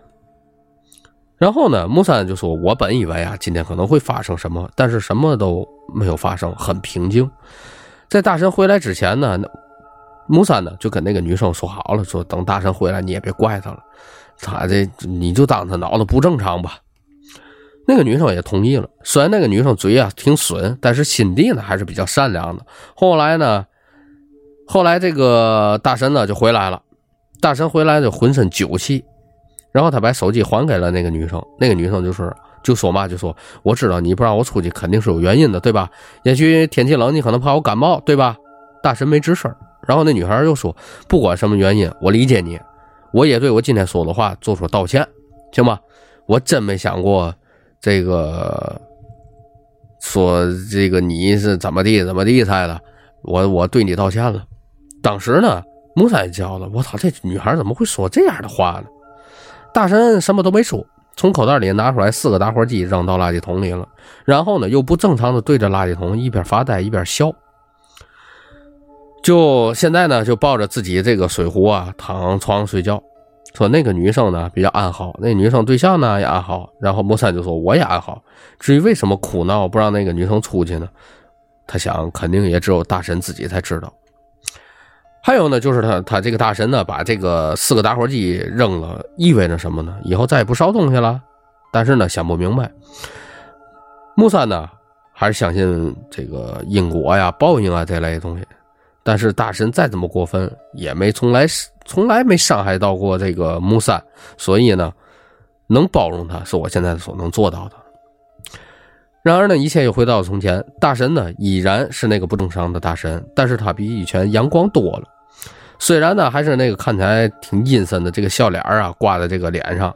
A: 然后呢，木三就说：“我本以为啊，今天可能会发生什么，但是什么都没有发生，很平静。在大神回来之前呢，木三呢就跟那个女生说好了，说等大神回来你也别怪他了，他这你就当他脑子不正常吧。那个女生也同意了。虽然那个女生嘴啊挺损，但是心地呢还是比较善良的。后来呢，后来这个大神呢就回来了，大神回来就浑身酒气。”然后他把手机还给了那个女生，那个女生就是：“就说嘛，就说我知道你不让我出去，肯定是有原因的，对吧？也许天气冷，你可能怕我感冒，对吧？”大神没吱声。然后那女孩又说：“不管什么原因，我理解你，我也对我今天说的话做出道歉，行吗？我真没想过这个，说这个你是怎么地怎么地才的，我我对你道歉了。当时呢，木三叫了，我操，这女孩怎么会说这样的话呢？”大神什么都没说，从口袋里拿出来四个打火机扔到垃圾桶里了，然后呢又不正常的对着垃圾桶一边发呆一边笑。就现在呢就抱着自己这个水壶啊躺床睡觉，说那个女生呢比较安好，那女生对象呢也安好，然后木三就说我也安好。至于为什么哭闹不让那个女生出去呢？他想肯定也只有大神自己才知道。还有呢，就是他他这个大神呢，把这个四个打火机扔了，意味着什么呢？以后再也不烧东西了。但是呢，想不明白。木三呢，还是相信这个因果呀、报应啊这类东西。但是大神再怎么过分，也没从来从来没伤害到过这个木三，所以呢，能包容他是我现在所能做到的。然而呢，一切又回到了从前。大神呢，依然是那个不正常的大神，但是他比以前阳光多了。虽然呢，还是那个看起来挺阴森的这个笑脸啊，挂在这个脸上，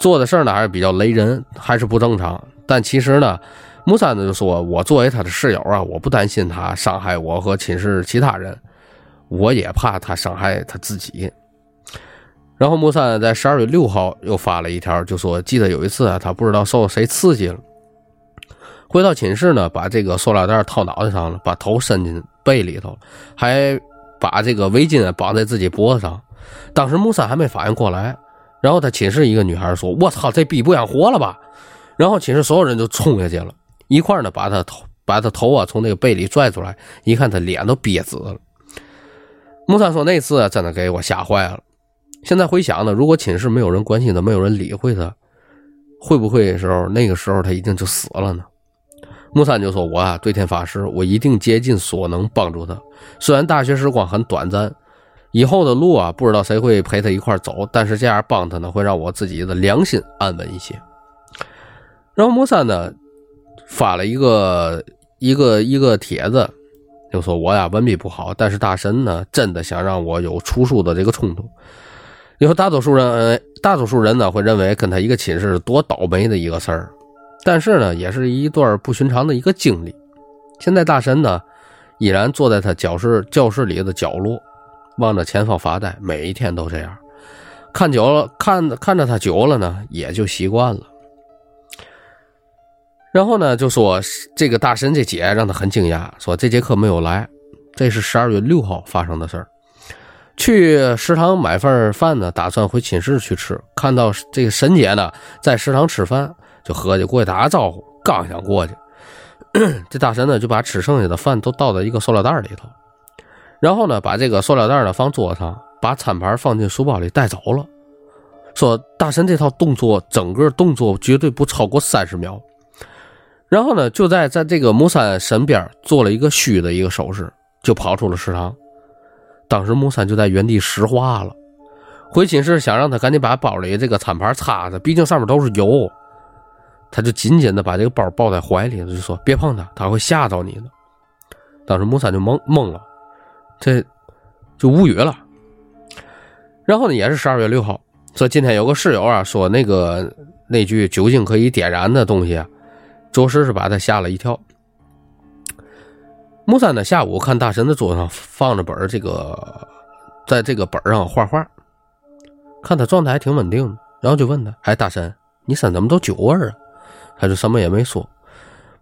A: 做的事呢还是比较雷人，还是不正常。但其实呢，木三呢就说：“我作为他的室友啊，我不担心他伤害我和寝室其他人，我也怕他伤害他自己。”然后木三在十二月六号又发了一条，就说：“记得有一次啊，他不知道受谁刺激了。”回到寝室呢，把这个塑料袋套脑袋上了，把头伸进被里头，还把这个围巾绑在自己脖子上。当时木三还没反应过来，然后他寝室一个女孩说：“我操，这逼不想活了吧？”然后寝室所有人就冲下去了，一块呢把他头把他头啊从那个被里拽出来，一看他脸都憋紫了。木三说：“那次真的给我吓坏了。现在回想呢，如果寝室没有人关心他，没有人理会他，会不会时候那个时候他已经就死了呢？”木三就说：“我啊，对天发誓，我一定竭尽所能帮助他。虽然大学时光很短暂，以后的路啊，不知道谁会陪他一块走，但是这样帮他呢，会让我自己的良心安稳一些。”然后木三呢，发了一个一个一个帖子，就说我呀文笔不好，但是大神呢真的想让我有出书的这个冲动。你说大多数人，大多数人呢会认为跟他一个寝室多倒霉的一个事儿，但是呢也是一段不寻常的一个经历。现在大神呢依然坐在他教室教室里的角落，望着前方发呆，每一天都这样。看久了，看看着他久了呢，也就习惯了。然后呢，就说这个大神这姐让他很惊讶，说这节课没有来，这是十二月六号发生的事儿。去食堂买份饭呢，打算回寝室去吃。看到这个沈姐呢在食堂吃饭，就合计过去打个招呼。刚想过去，这大神呢就把吃剩下的饭都倒在一个塑料袋里头，然后呢把这个塑料袋呢放桌上，把餐盘放进书包里带走了。说大神这套动作，整个动作绝对不超过三十秒。然后呢，就在在这个木三身边做了一个虚的一个手势，就跑出了食堂。当时木三就在原地石化了。回寝室想让他赶紧把包里这个餐盘擦擦，毕竟上面都是油。他就紧紧的把这个包抱在怀里，就说：“别碰它，他会吓到你的。”当时木三就懵懵了，这就无语了。然后呢，也是十二月六号，说今天有个室友啊说那个 那句酒精可以点燃的东西啊。着实是把他吓了一跳。木三呢，下午看大神的桌上放着本这个，在这个本上画画，看他状态还挺稳定，然后就问他：“哎，大神，你身上怎么都酒味啊？”他就什么也没说。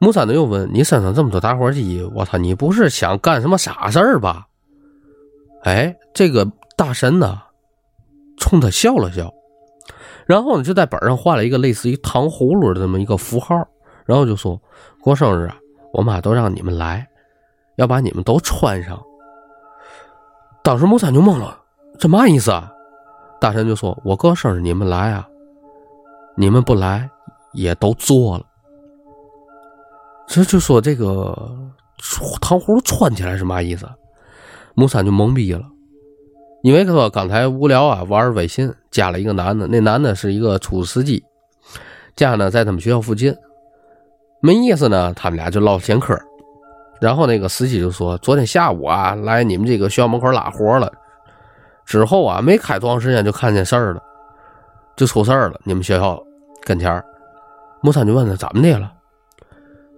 A: 木三呢又问：“你身上这么多打火机，我操，你不是想干什么傻事儿吧？”哎，这个大神呢，冲他笑了笑，然后呢就在本上画了一个类似于糖葫芦的这么一个符号。然后就说过生日啊，我妈都让你们来，要把你们都穿上。当时木三就懵了，这嘛意思啊？大神就说：“我过生日你们来啊，你们不来也都做了。”这就说这个糖葫芦穿起来是嘛意思？木三就懵逼了，因为他说刚才无聊啊，玩微信加了一个男的，那男的是一个出租司机，家呢在他们学校附近。没意思呢，他们俩就唠闲嗑，然后那个司机就说：“昨天下午啊，来你们这个学校门口拉活了，之后啊，没开多长时间就看见事儿了，就出事儿了。你们学校跟前儿，木三就问他怎么的了。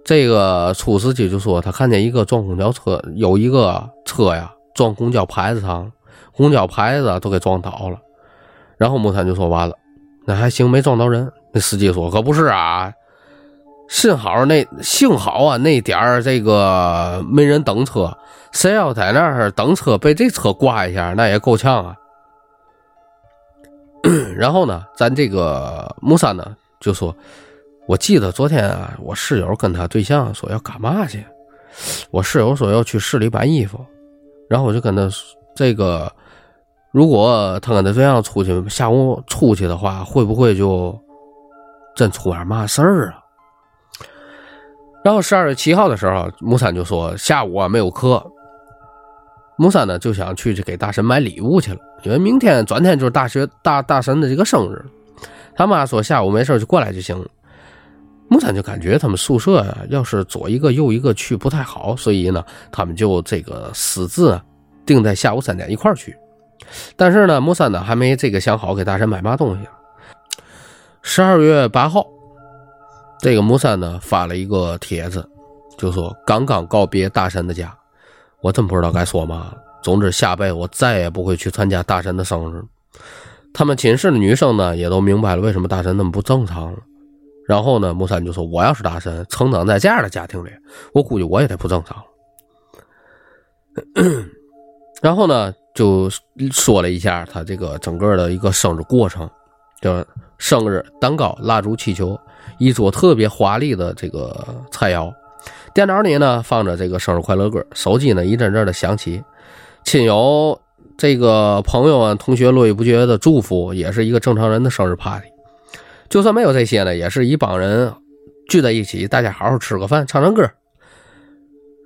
A: 这个出司机就说他看见一个撞公交车，有一个车呀撞公交牌子上，公交牌子都给撞倒了。然后木三就说完了，那还行，没撞到人。那司机说可不是啊。”幸好那幸好啊，那点儿这个没人等车，谁要在那儿等车被这车刮一下，那也够呛啊。然后呢，咱这个木三呢就说：“我记得昨天啊，我室友跟他对象说要干嘛去？我室友说要去市里买衣服，然后我就跟他这个，如果他跟他对象出去下午出去的话，会不会就真出点嘛事儿啊？”然后十二月七号的时候，木三就说下午啊没有课。木三呢就想去给大神买礼物去了，因为明天转天就是大学大大神的这个生日。他妈说下午没事就过来就行。木三就感觉他们宿舍啊，要是左一个右一个去不太好，所以呢，他们就这个私自定在下午三点一块去。但是呢，木三呢还没这个想好给大神买嘛东西。十二月八号。这个木三呢发了一个帖子，就说刚刚告别大神的家，我真不知道该说嘛。总之，下辈子我再也不会去参加大神的生日。他们寝室的女生呢也都明白了为什么大神那么不正常了。然后呢，木三就说：“我要是大神，成长在这样的家庭里，我估计我也得不正常。”然后呢，就说了一下他这个整个的一个生日过程，就是生日蛋糕、蜡烛、气球。一桌特别华丽的这个菜肴，电脑里呢放着这个生日快乐歌，手机呢一阵阵的响起，亲友、这个朋友啊、同学络绎不绝的祝福，也是一个正常人的生日 party。就算没有这些呢，也是一帮人聚在一起，大家好好吃个饭，唱唱歌。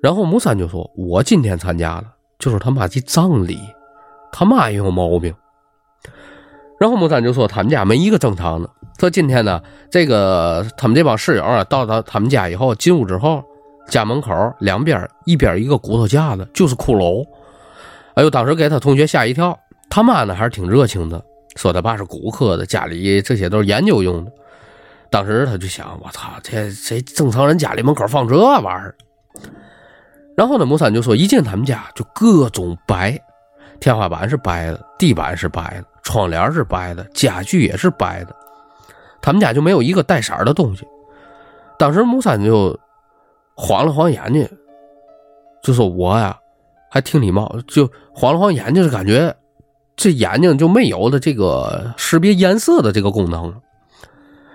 A: 然后木三就说：“我今天参加了，就是他妈的葬礼，他妈也有毛病。”然后木三就说：“他们家没一个正常的。”说今天呢，这个他们这帮室友啊，到他他们家以后，进屋之后，家门口两边一边一个骨头架子，就是骷髅。哎呦，当时给他同学吓一跳。他妈呢还是挺热情的，说他爸是骨科的，家里这些都是研究用的。当时他就想，我操，这谁正常人家里门口放这玩意儿？然后呢，木三就说，一进他们家就各种白，天花板是白的，地板是白的，窗帘是白的，家具也是白的。他们家就没有一个带色的东西。当时木三就晃了晃眼睛，就说我呀还挺礼貌，就晃了晃眼睛，就感觉这眼睛就没有了这个识别颜色的这个功能。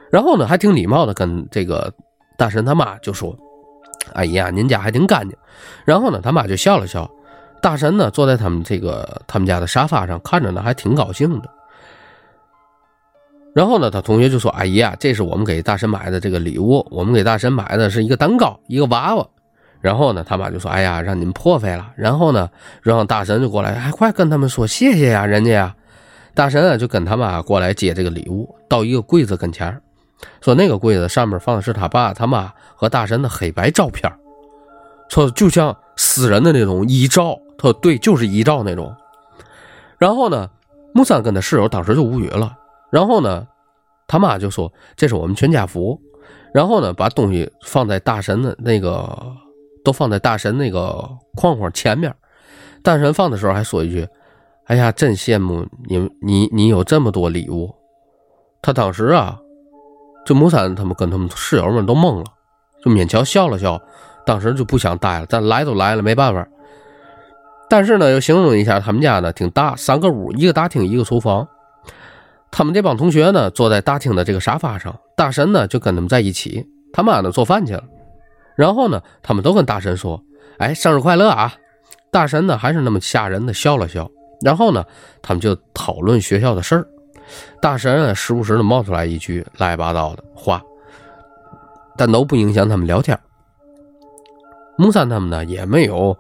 A: 然后呢，还挺礼貌的跟这个大神他妈就说：“哎呀，您家还挺干净。”然后呢，他妈就笑了笑。大神呢，坐在他们这个他们家的沙发上，看着呢还挺高兴的。然后呢，他同学就说：“阿姨啊，这是我们给大神买的这个礼物。我们给大神买的是一个蛋糕，一个娃娃。”然后呢，他妈就说：“哎呀，让你们破费了。”然后呢，让大神就过来，还快跟他们说谢谢呀，人家呀。大神啊，就跟他妈过来接这个礼物，到一个柜子跟前说那个柜子上面放的是他爸、他妈和大神的黑白照片说就像私人的那种遗照。他说对，就是遗照那种。然后呢，木三跟他室友当时就无语了。然后呢，他妈就说这是我们全家福。然后呢，把东西放在大神的那个，都放在大神那个框框前面。大神放的时候还说一句：“哎呀，真羡慕你，你你有这么多礼物。”他当时啊。这木三他们跟他们室友们都懵了，就勉强笑了笑，当时就不想待了。但来都来了，没办法。但是呢，又形容一下他们家呢，挺大，三个屋，一个大厅，一个厨房。他们这帮同学呢，坐在大厅的这个沙发上，大神呢就跟他们在一起。他妈呢做饭去了，然后呢，他们都跟大神说：“哎，生日快乐啊！”大神呢还是那么吓人的笑了笑，然后呢，他们就讨论学校的事儿。大神啊，时不时的冒出来一句乱七八糟的话，但都不影响他们聊天。木三他们呢，也没有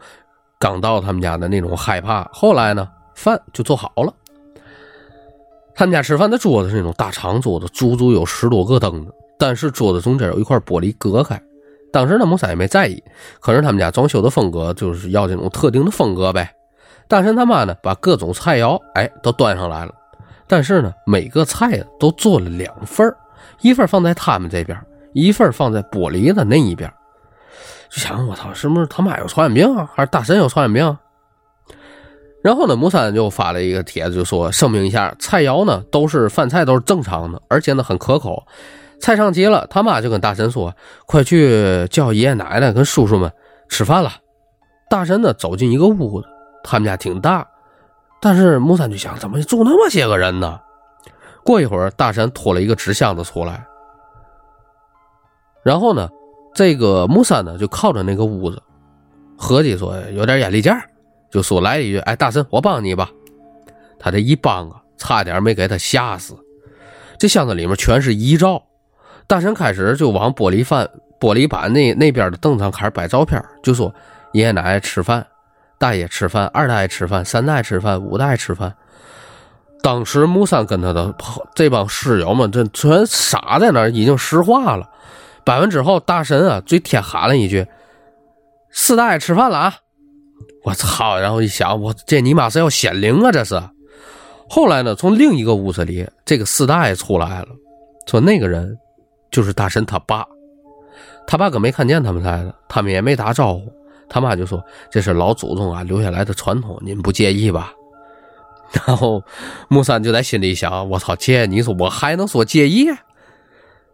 A: 刚到他们家的那种害怕。后来呢，饭就做好了。他们家吃饭的桌子是那种大长桌子，足足有十多个凳子，但是桌子中间有一块玻璃隔开。当时呢，木三也没在意，可是他们家装修的风格就是要这种特定的风格呗。大神他妈呢，把各种菜肴哎都端上来了。但是呢，每个菜都做了两份一份放在他们这边，一份放在玻璃的那一边。就想我操，是不是他妈有传染病啊？还是大神有传染病？然后呢，木三就发了一个帖子，就说声明一下，菜肴呢都是饭菜都是正常的，而且呢很可口。菜上齐了，他妈就跟大神说：“快去叫爷爷奶奶跟叔叔们吃饭了。”大神呢走进一个屋子，他们家挺大。但是木三就想，怎么住那么些个人呢？过一会儿，大神拖了一个纸箱子出来，然后呢，这个木三呢就靠着那个屋子，合计说有点眼力劲儿，就说来一句：“哎，大神，我帮你吧。”他这一帮啊，差点没给他吓死。这箱子里面全是遗照，大神开始就往玻璃饭、玻璃板那那边的凳上开始摆照片，就说爷爷奶奶吃饭。大爷吃饭，二大爷吃饭，三大爷吃饭，五大爷吃饭。当时木三跟他的这帮室友们，这全傻在那，已经石化了。摆完之后，大神啊，最天喊了一句：“四大爷吃饭了啊！”我操！然后一想，我这尼玛是要显灵啊！这是。后来呢，从另一个屋子里，这个四大爷出来了，说那个人就是大神他爸。他爸可没看见他们来的，他们也没打招呼。他妈就说：“这是老祖宗啊留下来的传统，您不介意吧？” 然后木三就在心里想：“我操，姐，你说我还能说介意？”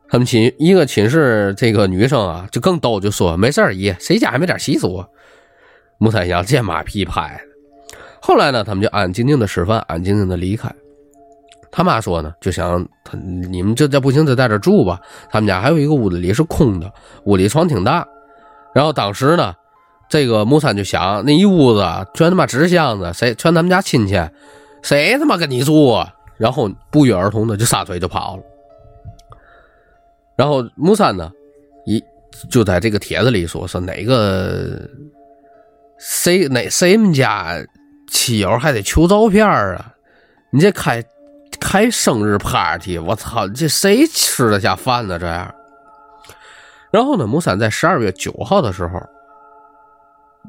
A: 他们寝一个寝室这个女生啊，就更逗，就说：“没事儿，姨，谁家还没点习俗？”木三想：“这马屁拍的。”后来呢，他们就安安静静的吃饭，安安静静的离开。他妈说呢，就想他你们这这不行，就在这住吧。他们家还有一个屋子里是空的，屋里床挺大。然后当时呢。这个木三就想，那一屋子全他妈纸箱子，谁全他们家亲戚，谁他妈跟你住？啊？然后不约而同的就撒腿就跑了。然后木三呢，一就在这个帖子里说，说哪个谁哪谁们家亲友还得求照片啊？你这开开生日 party，我操，这谁吃得下饭呢？这样。然后呢，木三在十二月九号的时候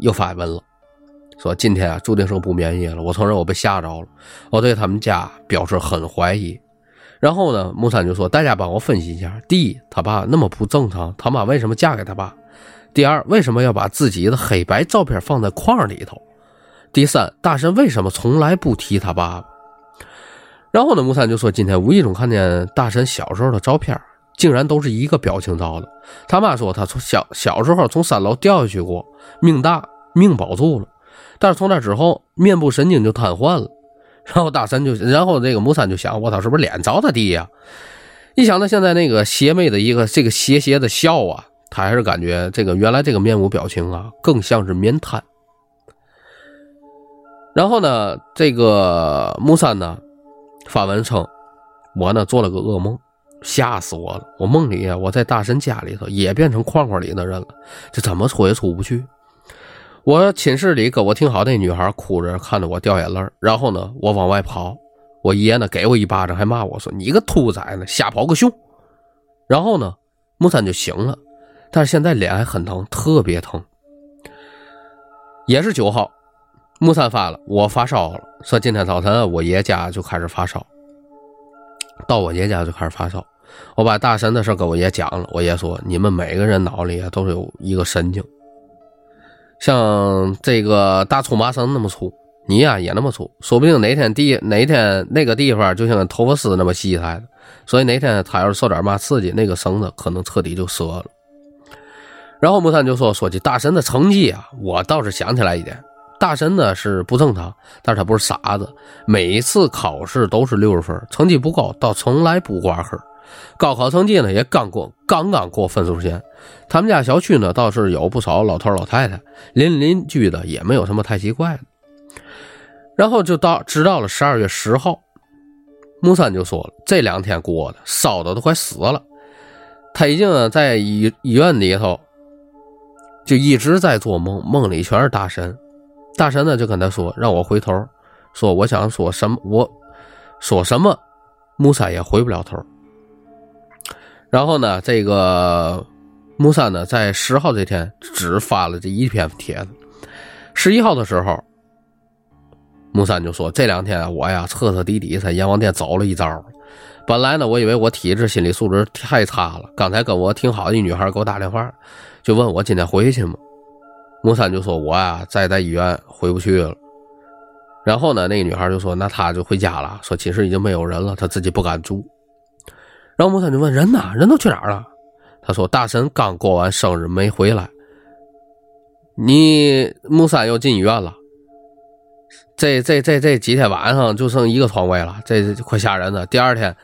A: 又发文了，说今天啊注定是不眠夜了。我承认我被吓着了，我对他们家表示很怀疑。然后呢，木三就说：“大家帮我分析一下，第一，他爸那么不正常，他妈为什么嫁给他爸？第二，为什么要把自己的黑白照片放在框里头？第三，大神为什么从来不提他爸爸？”然后呢，木三就说：“今天无意中看见大神小时候的照片。”竟然都是一个表情照的。他妈说他从小小时候从三楼掉下去过，命大命保住了，但是从那之后面部神经就瘫痪了。然后大神就，然后这个木三就想，我操，是不是脸着他地呀？一想到现在那个邪魅的一个这个邪邪的笑啊，他还是感觉这个原来这个面部表情啊更像是面瘫。然后呢，这个木三呢发文称，我呢做了个噩梦。吓死我了！我梦里啊，我在大神家里头也变成框框里的人了，这怎么出也出不去。我寝室里跟我挺好那女孩哭着看着我掉眼泪，然后呢，我往外跑，我爷呢给我一巴掌，还骂我说：“你个兔崽子，瞎跑个熊！”然后呢，木三就醒了，但是现在脸还很疼，特别疼。也是九号，木三发了，我发烧了，说今天早晨我爷家就开始发烧，到我爷家就开始发烧。我把大神的事跟我爷讲了，我爷说：“你们每个人脑里啊都有一个神经，像这个大粗麻绳那么粗，你呀也那么粗，说不定哪天地哪天那个地方就像头发丝那么细才的，所以哪天他要是受点嘛刺激，那个绳子可能彻底就折了。”然后木三就说：“说起大神的成绩啊，我倒是想起来一点，大神呢是不正常，但是他不是傻子，每一次考试都是六十分，成绩不高，倒从来不挂科。”高考成绩呢也刚过，刚刚过分数线。他们家小区呢倒是有不少老头老太太，邻邻居的也没有什么太奇怪的。然后就到直到了十二月十号，木三就说了，这两天过的烧的都快死了。他已经在医医院里头，就一直在做梦，梦里全是大神。大神呢就跟他说，让我回头，说我想说什么，我说什么，木三也回不了头。然后呢，这个木三呢，在十号这天只发了这一篇帖子。十一号的时候，木三就说：“这两天我呀，彻彻底底在阎王殿走了一遭。本来呢，我以为我体质、心理素质太差了。刚才跟我挺好的一女孩给我打电话，就问我今天回去吗？木三就说：我呀，在在医院回不去了。然后呢，那个女孩就说：那他就回家了，说寝室已经没有人了，他自己不敢住。”然后木三就问人呢？人都去哪儿了？他说大神刚过完生日没回来。你木三又进医院了。这这这这几天晚上就剩一个床位了，这快吓人了。第二天，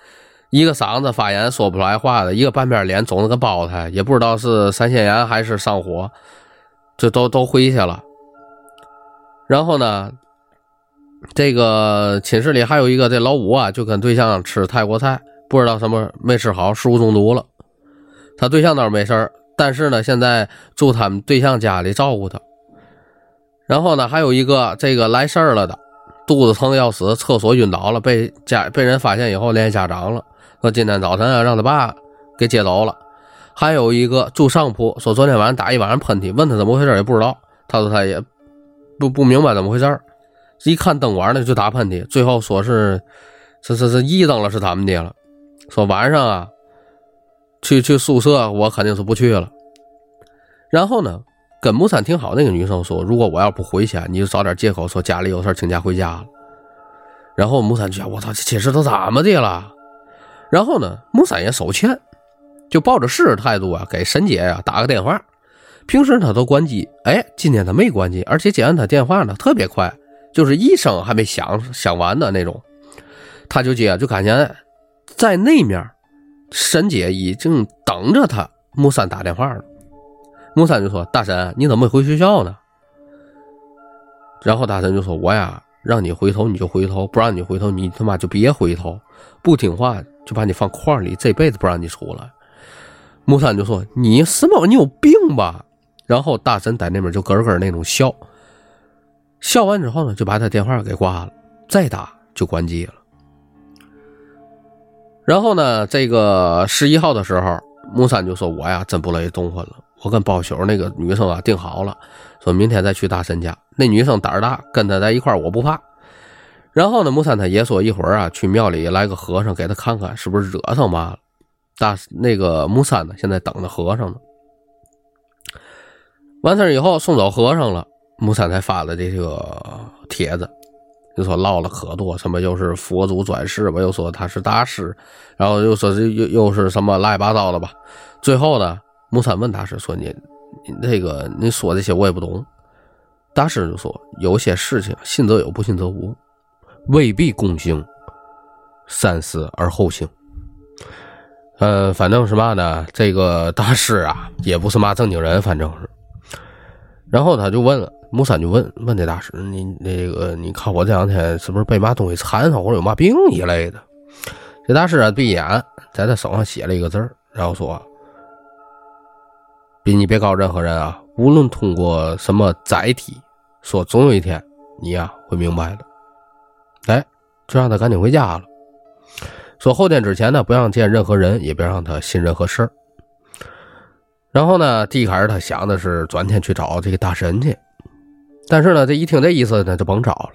A: 一个嗓子发炎说不出来话的，一个半边脸肿的跟包子，也不知道是腮腺炎还是上火，这都都回去了。然后呢，这个寝室里还有一个这老五啊，就跟对象吃泰国菜。不知道什么没吃好，食物中毒了。他对象倒是没事但是呢，现在住他们对象家里照顾他。然后呢，还有一个这个来事儿了的，肚子疼的要死，厕所晕倒了，被家被人发现以后联系家长了，说今天早晨啊让他爸给接走了。还有一个住上铺，说昨天晚上打一晚上喷嚏，问他怎么回事也不知道。他说他也不不明白怎么回事一看灯管呢就打喷嚏，最后说是是是是一灯了是他们的了。说晚上啊，去去宿舍，我肯定是不去了。然后呢，跟木三挺好那个女生说，如果我要不回去，你就找点借口说家里有事请假回家了。然后木三就想，我操，这寝室都怎么的了？然后呢，木三也手欠，就抱着试试态度啊，给沈姐呀打个电话。平时他都关机，哎，今天他没关机，而且接完他电话呢特别快，就是一声还没响响完的那种，他就接，就感觉。在那面，沈姐已经等着他木三打电话了。木三就说：“大神，你怎么没回学校呢？”然后大神就说：“我呀，让你回头你就回头，不让你回头你他妈就别回头，不听话就把你放框里，这辈子不让你出来。”木三就说：“你什么？你有病吧？”然后大神在那边就咯咯那种笑，笑完之后呢，就把他电话给挂了，再打就关机了。然后呢，这个十一号的时候，木三就说：“我呀，真不乐意动婚了。我跟包宿那个女生啊定好了，说明天再去大神家。那女生胆儿大，跟他在一块儿我不怕。然后呢，木三他爷说一会儿啊，去庙里来个和尚给他看看是不是惹上嘛了。大那个木三呢，现在等着和尚呢。完事儿以后送走和尚了，木三才发了这个帖子。”就说唠了可多，什么又是佛祖转世吧，又说他是大师，然后又说又又是什么乱七八糟的吧。最后呢，木三问大师说：“你，你这个你说这些我也不懂。”大师就说：“有些事情信则有，不信则无，未必共行。三思而后行。”嗯，反正是嘛呢，这个大师啊，也不是嘛正经人，反正是。然后他就问了。木三就问问这大师：“你那个，你看我这两天是不是被嘛东西缠上，或者有嘛病一类的？”这大师啊闭眼，在他手上写了一个字然后说：“别你别告诉任何人啊，无论通过什么载体，说总有一天你呀会明白的。”哎，就让他赶紧回家了。说后天之前呢，不让见任何人，也别让他信任何事儿。然后呢，第一开始他想的是转天去找这个大神去。但是呢，这一听这意思呢，就甭找了。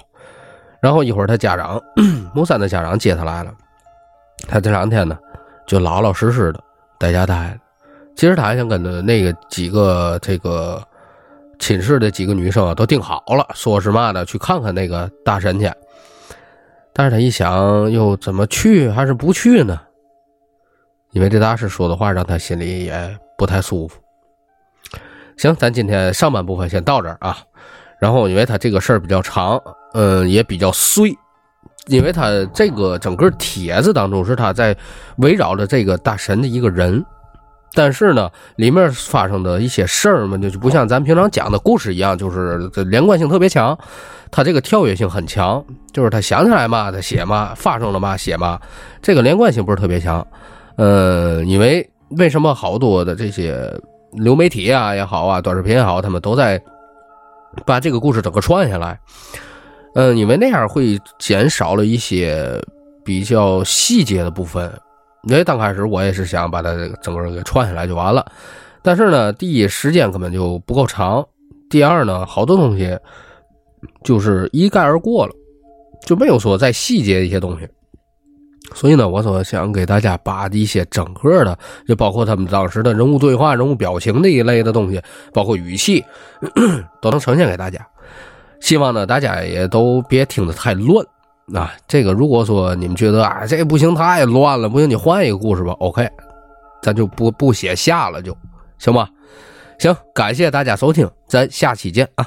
A: 然后一会儿他家长 木三的家长接他来了，他这两天呢就老老实实的在家待着。其实他还想跟那那个几个这个寝室的几个女生啊都定好了，说是嘛的去看看那个大神去。但是他一想，又怎么去还是不去呢？因为这大师说的话让他心里也不太舒服。行，咱今天上半部分先到这儿啊。然后，因为他这个事儿比较长，嗯，也比较碎，因为他这个整个帖子当中是他在围绕着这个大神的一个人，但是呢，里面发生的一些事儿嘛，就就不像咱平常讲的故事一样，就是这连贯性特别强，他这个跳跃性很强，就是他想起来嘛，他写嘛，发生了嘛，写嘛，这个连贯性不是特别强，嗯，因为为什么好多的这些流媒体啊也好啊，短视频也好，他们都在。把这个故事整个串下来，嗯，因为那样会减少了一些比较细节的部分。因为刚开始我也是想把它整个给串下来就完了，但是呢，第一时间根本就不够长，第二呢，好多东西就是一概而过了，就没有说再细节一些东西。所以呢，我说想给大家把一些整个的，就包括他们当时的人物对话、人物表情那一类的东西，包括语气，都能呈现给大家。希望呢，大家也都别听得太乱啊。这个如果说你们觉得啊，这不行，太乱了，不行，你换一个故事吧。OK，咱就不不写下了，就行吧。行，感谢大家收听，咱下期见啊。